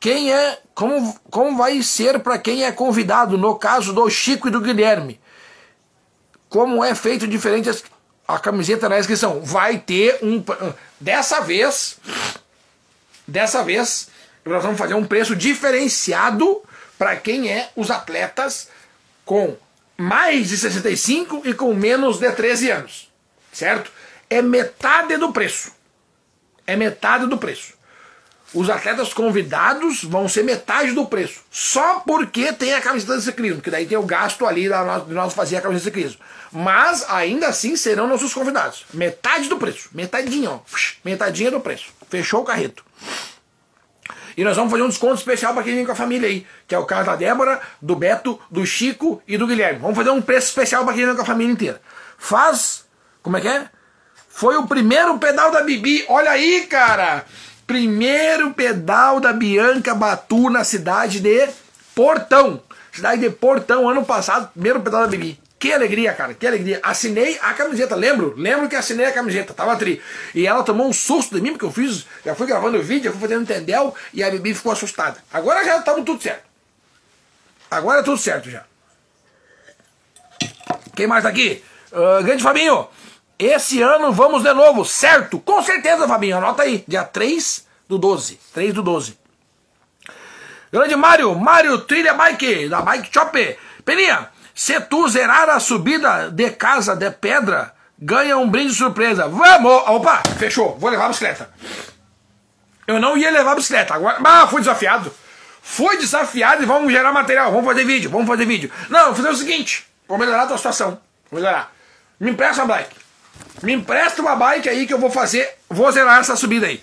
A: quem é, como, como vai ser para quem é convidado, no caso do Chico e do Guilherme? Como é feito diferente a camiseta na inscrição? Vai ter um. Dessa vez, dessa vez, nós vamos fazer um preço diferenciado para quem é os atletas com mais de 65 e com menos de 13 anos. Certo? É metade do preço. É metade do preço os atletas convidados vão ser metade do preço. Só porque tem a camiseta de ciclismo, que daí tem o gasto ali de nós fazer a camiseta de ciclismo. Mas ainda assim serão nossos convidados. Metade do preço. Metadinha, ó. Metadinha do preço. Fechou o carreto. E nós vamos fazer um desconto especial para quem vem com a família aí, que é o caso da Débora, do Beto, do Chico e do Guilherme. Vamos fazer um preço especial para quem vem com a família inteira. Faz. Como é que é? Foi o primeiro pedal da Bibi. Olha aí, cara! Primeiro pedal da Bianca Batu na cidade de Portão. Cidade de Portão, ano passado, primeiro pedal da Bibi. Que alegria, cara, que alegria. Assinei a camiseta, lembro? Lembro que assinei a camiseta, tava tri. E ela tomou um susto de mim, porque eu fiz, já fui gravando o vídeo, já fui fazendo tendel, e a Bibi ficou assustada. Agora já estamos tudo certo. Agora é tudo certo já. Quem mais tá aqui? Uh, grande Fabinho. Esse ano vamos de novo, certo? Com certeza, Fabinho, anota aí. Dia 3 do 12. 3 do 12. Grande Mário, Mário Trilha Bike, da Bike Shop. Peninha, se tu zerar a subida de casa de pedra, ganha um brinde surpresa. Vamos! Opa, fechou, vou levar a bicicleta. Eu não ia levar a bicicleta, agora. Ah, fui desafiado. Fui desafiado e vamos gerar material, vamos fazer vídeo, vamos fazer vídeo. Não, vou fazer o seguinte, vou melhorar a tua situação. Vou melhorar. Me empresta a bike. Me empresta uma bike aí que eu vou fazer. Vou zerar essa subida aí.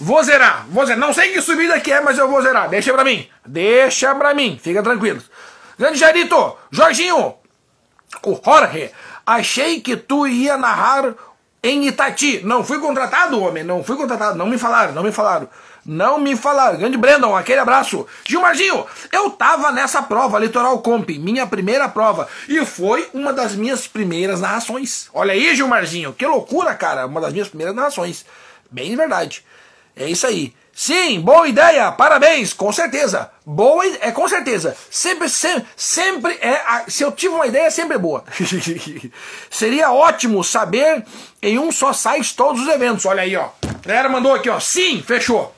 A: Vou zerar, vou zerar. Não sei que subida que é, mas eu vou zerar. Deixa pra mim. Deixa pra mim. Fica tranquilo. Grande Jarito, Jorginho, o Jorge, achei que tu ia narrar em Itati. Não fui contratado, homem. Não fui contratado. Não me falaram, não me falaram. Não me falaram. Grande Brandon, aquele abraço. Gilmarzinho, eu tava nessa prova, Litoral Comp, minha primeira prova. E foi uma das minhas primeiras narrações. Olha aí, Gilmarzinho, que loucura, cara. Uma das minhas primeiras narrações. Bem verdade. É isso aí. Sim, boa ideia, parabéns, com certeza. Boa, é com certeza. Sempre, sempre, sempre é. Se eu tive uma ideia, sempre é boa. Seria ótimo saber em um só site todos os eventos. Olha aí, ó. A galera mandou aqui, ó. Sim, fechou.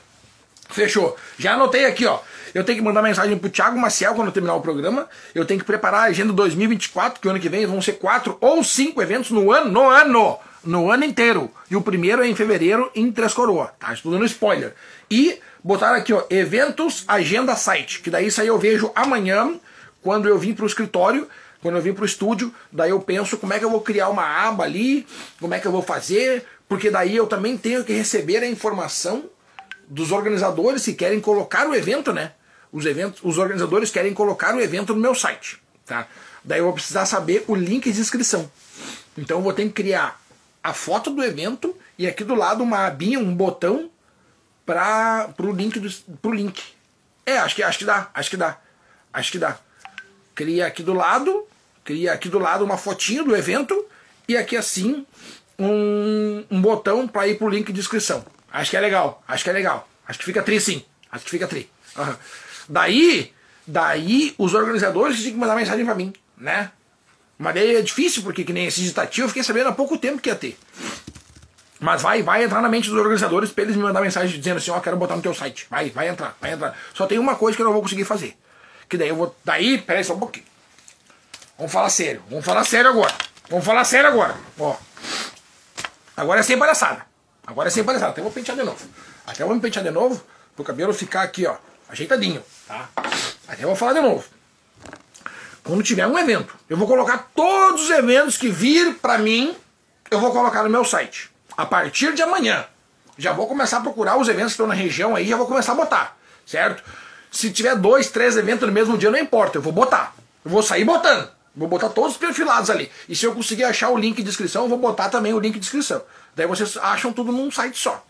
A: Fechou. Já anotei aqui, ó. Eu tenho que mandar mensagem pro Thiago Maciel quando terminar o programa. Eu tenho que preparar a agenda 2024, que ano que vem vão ser quatro ou cinco eventos no ano. No ano! No ano inteiro. E o primeiro é em fevereiro em Três Coroas. Tá? Estou dando spoiler. E botaram aqui, ó, eventos, agenda, site. Que daí isso aí eu vejo amanhã, quando eu vim pro escritório quando eu vim pro estúdio, daí eu penso como é que eu vou criar uma aba ali, como é que eu vou fazer, porque daí eu também tenho que receber a informação dos organizadores que querem colocar o evento, né? Os, eventos, os organizadores querem colocar o evento no meu site, tá? Daí eu vou precisar saber o link de inscrição. Então eu vou ter que criar a foto do evento e aqui do lado uma abinha, um botão para pro link do, pro link. É, acho que acho que dá, acho que dá. Acho que dá. Cria aqui do lado, cria aqui do lado uma fotinho do evento e aqui assim um, um botão para ir pro link de inscrição. Acho que é legal, acho que é legal. Acho que fica tri sim. Acho que fica tri. Uhum. Daí, daí os organizadores tinham que mandar mensagem para mim, né? Mas daí é difícil, porque que nem esse ditativo eu fiquei sabendo há pouco tempo que ia ter. Mas vai, vai entrar na mente dos organizadores para eles me mandar mensagem dizendo assim, ó, oh, quero botar no teu site. Vai, vai entrar, vai entrar. Só tem uma coisa que eu não vou conseguir fazer. Que daí eu vou. Daí, peraí só um pouquinho. Vamos falar sério. Vamos falar sério agora. Vamos falar sério agora. Ó. Agora é sem palhaçada. Agora é sem palhaçada. Até vou pentear de novo. Até vou me pentear de novo. Pro cabelo ficar aqui, ó. Ajeitadinho. Tá? Até vou falar de novo. Quando tiver um evento, eu vou colocar todos os eventos que vir pra mim, eu vou colocar no meu site. A partir de amanhã. Já vou começar a procurar os eventos que estão na região aí, já vou começar a botar. Certo? Se tiver dois, três eventos no mesmo dia, não importa, eu vou botar. Eu vou sair botando. Vou botar todos perfilados ali. E se eu conseguir achar o link de inscrição, eu vou botar também o link de inscrição. Daí vocês acham tudo num site só.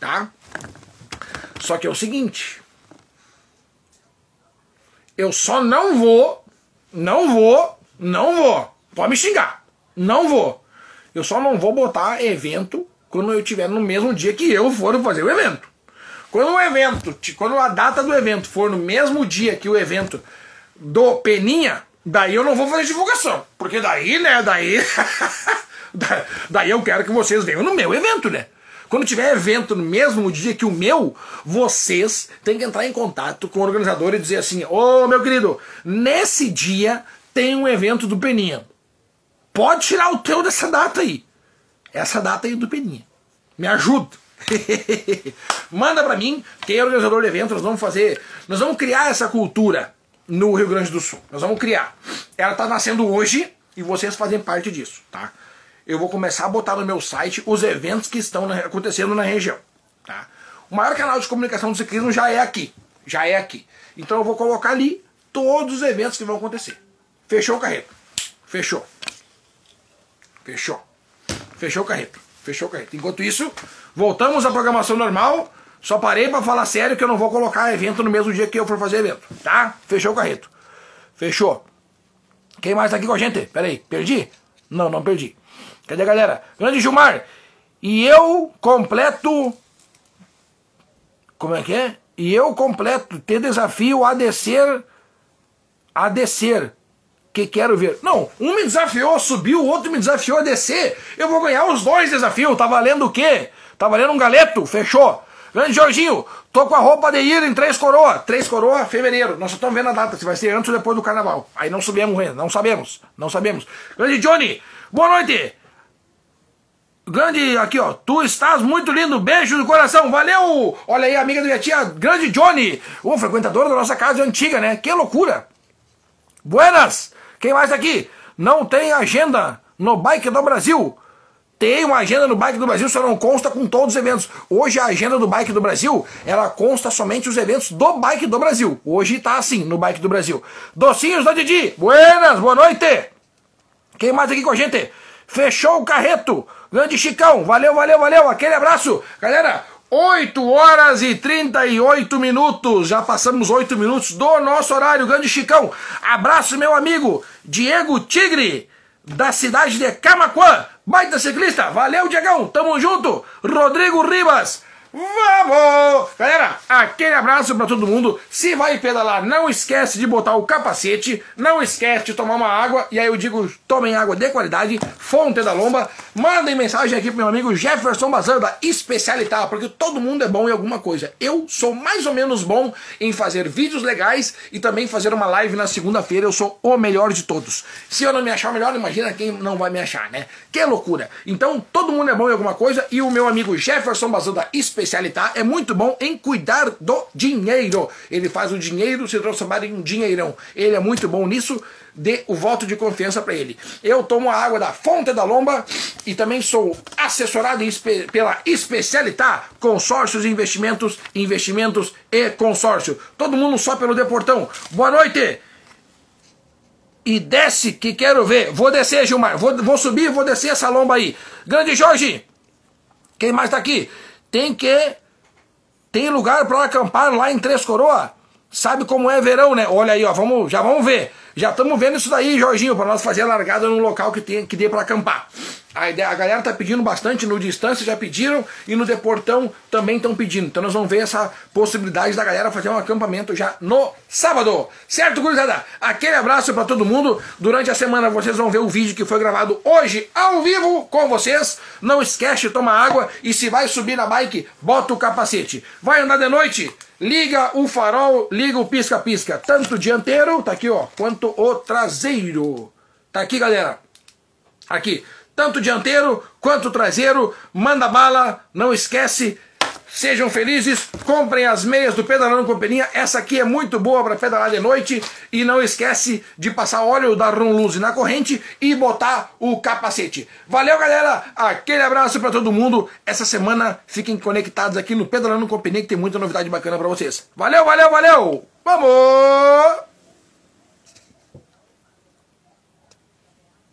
A: Tá? Só que é o seguinte. Eu só não vou, não vou, não vou. Pode me xingar. Não vou. Eu só não vou botar evento quando eu estiver no mesmo dia que eu for fazer o evento. Quando o evento, quando a data do evento for no mesmo dia que o evento do Peninha, daí eu não vou fazer divulgação. Porque daí, né, daí. daí eu quero que vocês venham no meu evento, né? Quando tiver evento no mesmo dia que o meu, vocês têm que entrar em contato com o organizador e dizer assim: Ô oh, meu querido, nesse dia tem um evento do Peninha. Pode tirar o teu dessa data aí. Essa data aí do Peninha. Me ajuda. Manda para mim, quem é organizador do evento, nós vamos fazer, nós vamos criar essa cultura no Rio Grande do Sul. Nós vamos criar. Ela está nascendo hoje e vocês fazem parte disso, tá? Eu vou começar a botar no meu site os eventos que estão acontecendo na região, tá? O maior canal de comunicação do ciclismo já é aqui, já é aqui. Então eu vou colocar ali todos os eventos que vão acontecer. Fechou o carreto? Fechou. Fechou. Fechou o carreto. Fechou o carreto. Enquanto isso, voltamos à programação normal. Só parei para falar sério que eu não vou colocar evento no mesmo dia que eu for fazer evento, tá? Fechou o carreto. Fechou. Quem mais tá aqui com a gente? Pera aí, perdi? Não, não perdi. Cadê a galera? Grande Gilmar. E eu completo. Como é que é? E eu completo. Ter desafio a descer. A descer. Que quero ver. Não, um me desafiou a subir, o outro me desafiou a descer. Eu vou ganhar os dois desafios. Tá valendo o quê? Tá valendo um galeto? Fechou. Grande Jorginho, tô com a roupa de ir em Três Coroa. Três Coroa, fevereiro. Nós só estamos vendo a data, se vai ser antes ou depois do carnaval. Aí não ainda, não sabemos, não sabemos. Grande Johnny, boa noite. Grande, aqui ó, tu estás muito lindo, beijo no coração, valeu! Olha aí, amiga da minha tia, grande Johnny, o frequentador da nossa casa antiga, né? Que loucura! Buenas! Quem mais aqui? Não tem agenda no Bike do Brasil. Tem uma agenda no Bike do Brasil, só não consta com todos os eventos. Hoje a agenda do Bike do Brasil, ela consta somente os eventos do Bike do Brasil. Hoje tá assim no Bike do Brasil. Docinhos da Didi, buenas, boa noite. Quem mais aqui com a gente? Fechou o carreto. Grande Chicão, valeu, valeu, valeu. Aquele abraço. Galera, 8 horas e 38 minutos. Já passamos 8 minutos do nosso horário. Grande Chicão. Abraço, meu amigo Diego Tigre, da cidade de Camacuã. Baita ciclista, valeu Diegão, tamo junto. Rodrigo Ribas, Vamos! Galera, aquele abraço para todo mundo. Se vai pedalar, não esquece de botar o capacete, não esquece de tomar uma água. E aí eu digo, tomem água de qualidade, fonte da lomba. Mandem mensagem aqui pro meu amigo Jefferson Bazan da Especialitar, porque todo mundo é bom em alguma coisa. Eu sou mais ou menos bom em fazer vídeos legais e também fazer uma live na segunda-feira. Eu sou o melhor de todos. Se eu não me achar melhor, imagina quem não vai me achar, né? Que loucura! Então, todo mundo é bom em alguma coisa e o meu amigo Jefferson Bazan da Especialitar especialidade é muito bom em cuidar do dinheiro. Ele faz o dinheiro se transformar em um dinheirão. Ele é muito bom nisso. Dê o voto de confiança para ele. Eu tomo a água da Fonte da Lomba e também sou assessorado pela Especialitar Consórcios e Investimentos, Investimentos e Consórcio. Todo mundo só pelo Deportão. Boa noite! e desce que quero ver. Vou descer, Gilmar. Vou, vou subir, vou descer essa lomba aí. Grande Jorge. Quem mais tá aqui? Tem que tem lugar para acampar lá em Três Coroa. Sabe como é verão, né? Olha aí, ó, vamos, já vamos ver. Já estamos vendo isso daí, Jorginho, para nós fazer a largada num local que, tem, que dê para acampar. A, ideia, a galera tá pedindo bastante, no distância já pediram e no Deportão também estão pedindo. Então nós vamos ver essa possibilidade da galera fazer um acampamento já no sábado. Certo, gurizada? Aquele abraço para todo mundo. Durante a semana vocês vão ver o vídeo que foi gravado hoje ao vivo com vocês. Não esquece de tomar água e se vai subir na bike, bota o capacete. Vai andar de noite? Liga o farol, liga o pisca-pisca. Tanto dianteiro, tá aqui ó, quanto o traseiro. Tá aqui, galera. Aqui tanto dianteiro quanto traseiro, manda bala, não esquece, sejam felizes, comprem as meias do Pedalando Companhia, essa aqui é muito boa para pedalar de noite, e não esquece de passar óleo da Rum Luz na corrente e botar o capacete. Valeu galera, aquele abraço para todo mundo, essa semana fiquem conectados aqui no Pedalando Companhia que tem muita novidade bacana para vocês. Valeu, valeu, valeu, vamos!